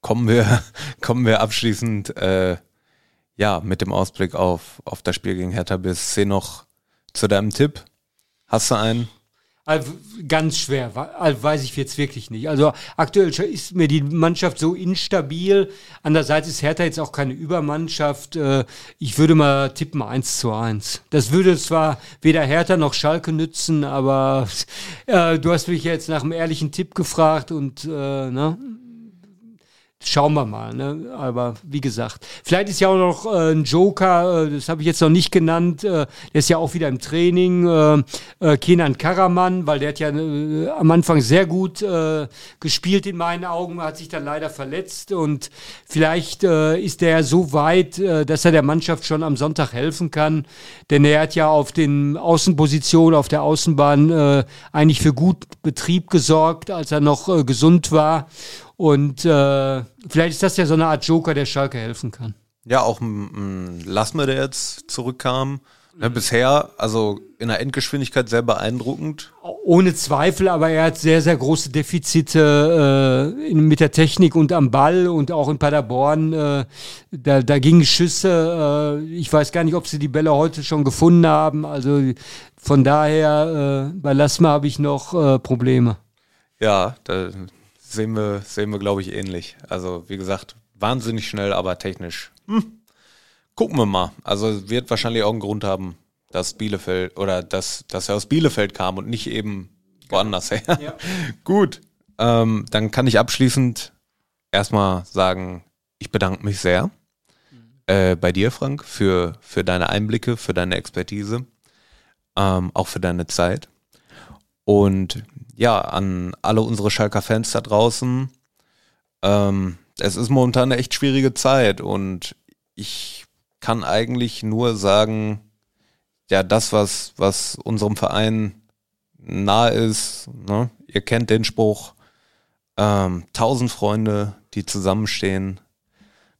kommen wir, kommen wir abschließend äh, ja mit dem Ausblick auf, auf das Spiel gegen Hertha BSC noch zu deinem Tipp. Hast du einen? Ganz schwer, weiß ich jetzt wirklich nicht. Also aktuell ist mir die Mannschaft so instabil. Andererseits ist Hertha jetzt auch keine Übermannschaft. Äh, ich würde mal tippen 1 zu 1. Das würde zwar weder Hertha noch Schalke nützen, aber äh, du hast mich jetzt nach einem ehrlichen Tipp gefragt und äh, ne? Schauen wir mal. Ne? Aber wie gesagt, vielleicht ist ja auch noch äh, ein Joker, äh, das habe ich jetzt noch nicht genannt, äh, der ist ja auch wieder im Training, äh, äh, Kenan Karaman, weil der hat ja äh, am Anfang sehr gut gespielt in meinen Augen, hat sich dann leider verletzt und vielleicht ist der so weit, dass er der Mannschaft schon am Sonntag helfen kann, denn er hat ja auf den Außenpositionen, auf der Außenbahn eigentlich für gut Betrieb gesorgt, als er noch gesund war und äh, vielleicht ist das ja so eine Art Joker, der Schalke helfen kann. Ja, auch ein Lassmer, der jetzt zurückkam. Ne, bisher, also in der Endgeschwindigkeit sehr beeindruckend. Ohne Zweifel, aber er hat sehr, sehr große Defizite äh, in, mit der Technik und am Ball und auch in Paderborn. Äh, da, da gingen Schüsse. Äh, ich weiß gar nicht, ob sie die Bälle heute schon gefunden haben. Also von daher, äh, bei Lassmer habe ich noch äh, Probleme. Ja, da sehen wir, sehen wir glaube ich, ähnlich. Also, wie gesagt, wahnsinnig schnell, aber technisch. Hm. Gucken wir mal. Also, wird wahrscheinlich auch einen Grund haben, dass Bielefeld oder dass, dass er aus Bielefeld kam und nicht eben woanders her. Ja. Gut. Ähm, dann kann ich abschließend erstmal sagen, ich bedanke mich sehr mhm. äh, bei dir, Frank, für, für deine Einblicke, für deine Expertise, ähm, auch für deine Zeit. Und ja, an alle unsere Schalker Fans da draußen. Ähm, es ist momentan eine echt schwierige Zeit und ich kann eigentlich nur sagen, ja, das, was, was unserem Verein nahe ist, ne? ihr kennt den Spruch, ähm, tausend Freunde, die zusammenstehen,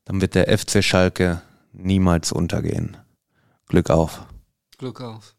dann wird der FC Schalke niemals untergehen. Glück auf. Glück auf.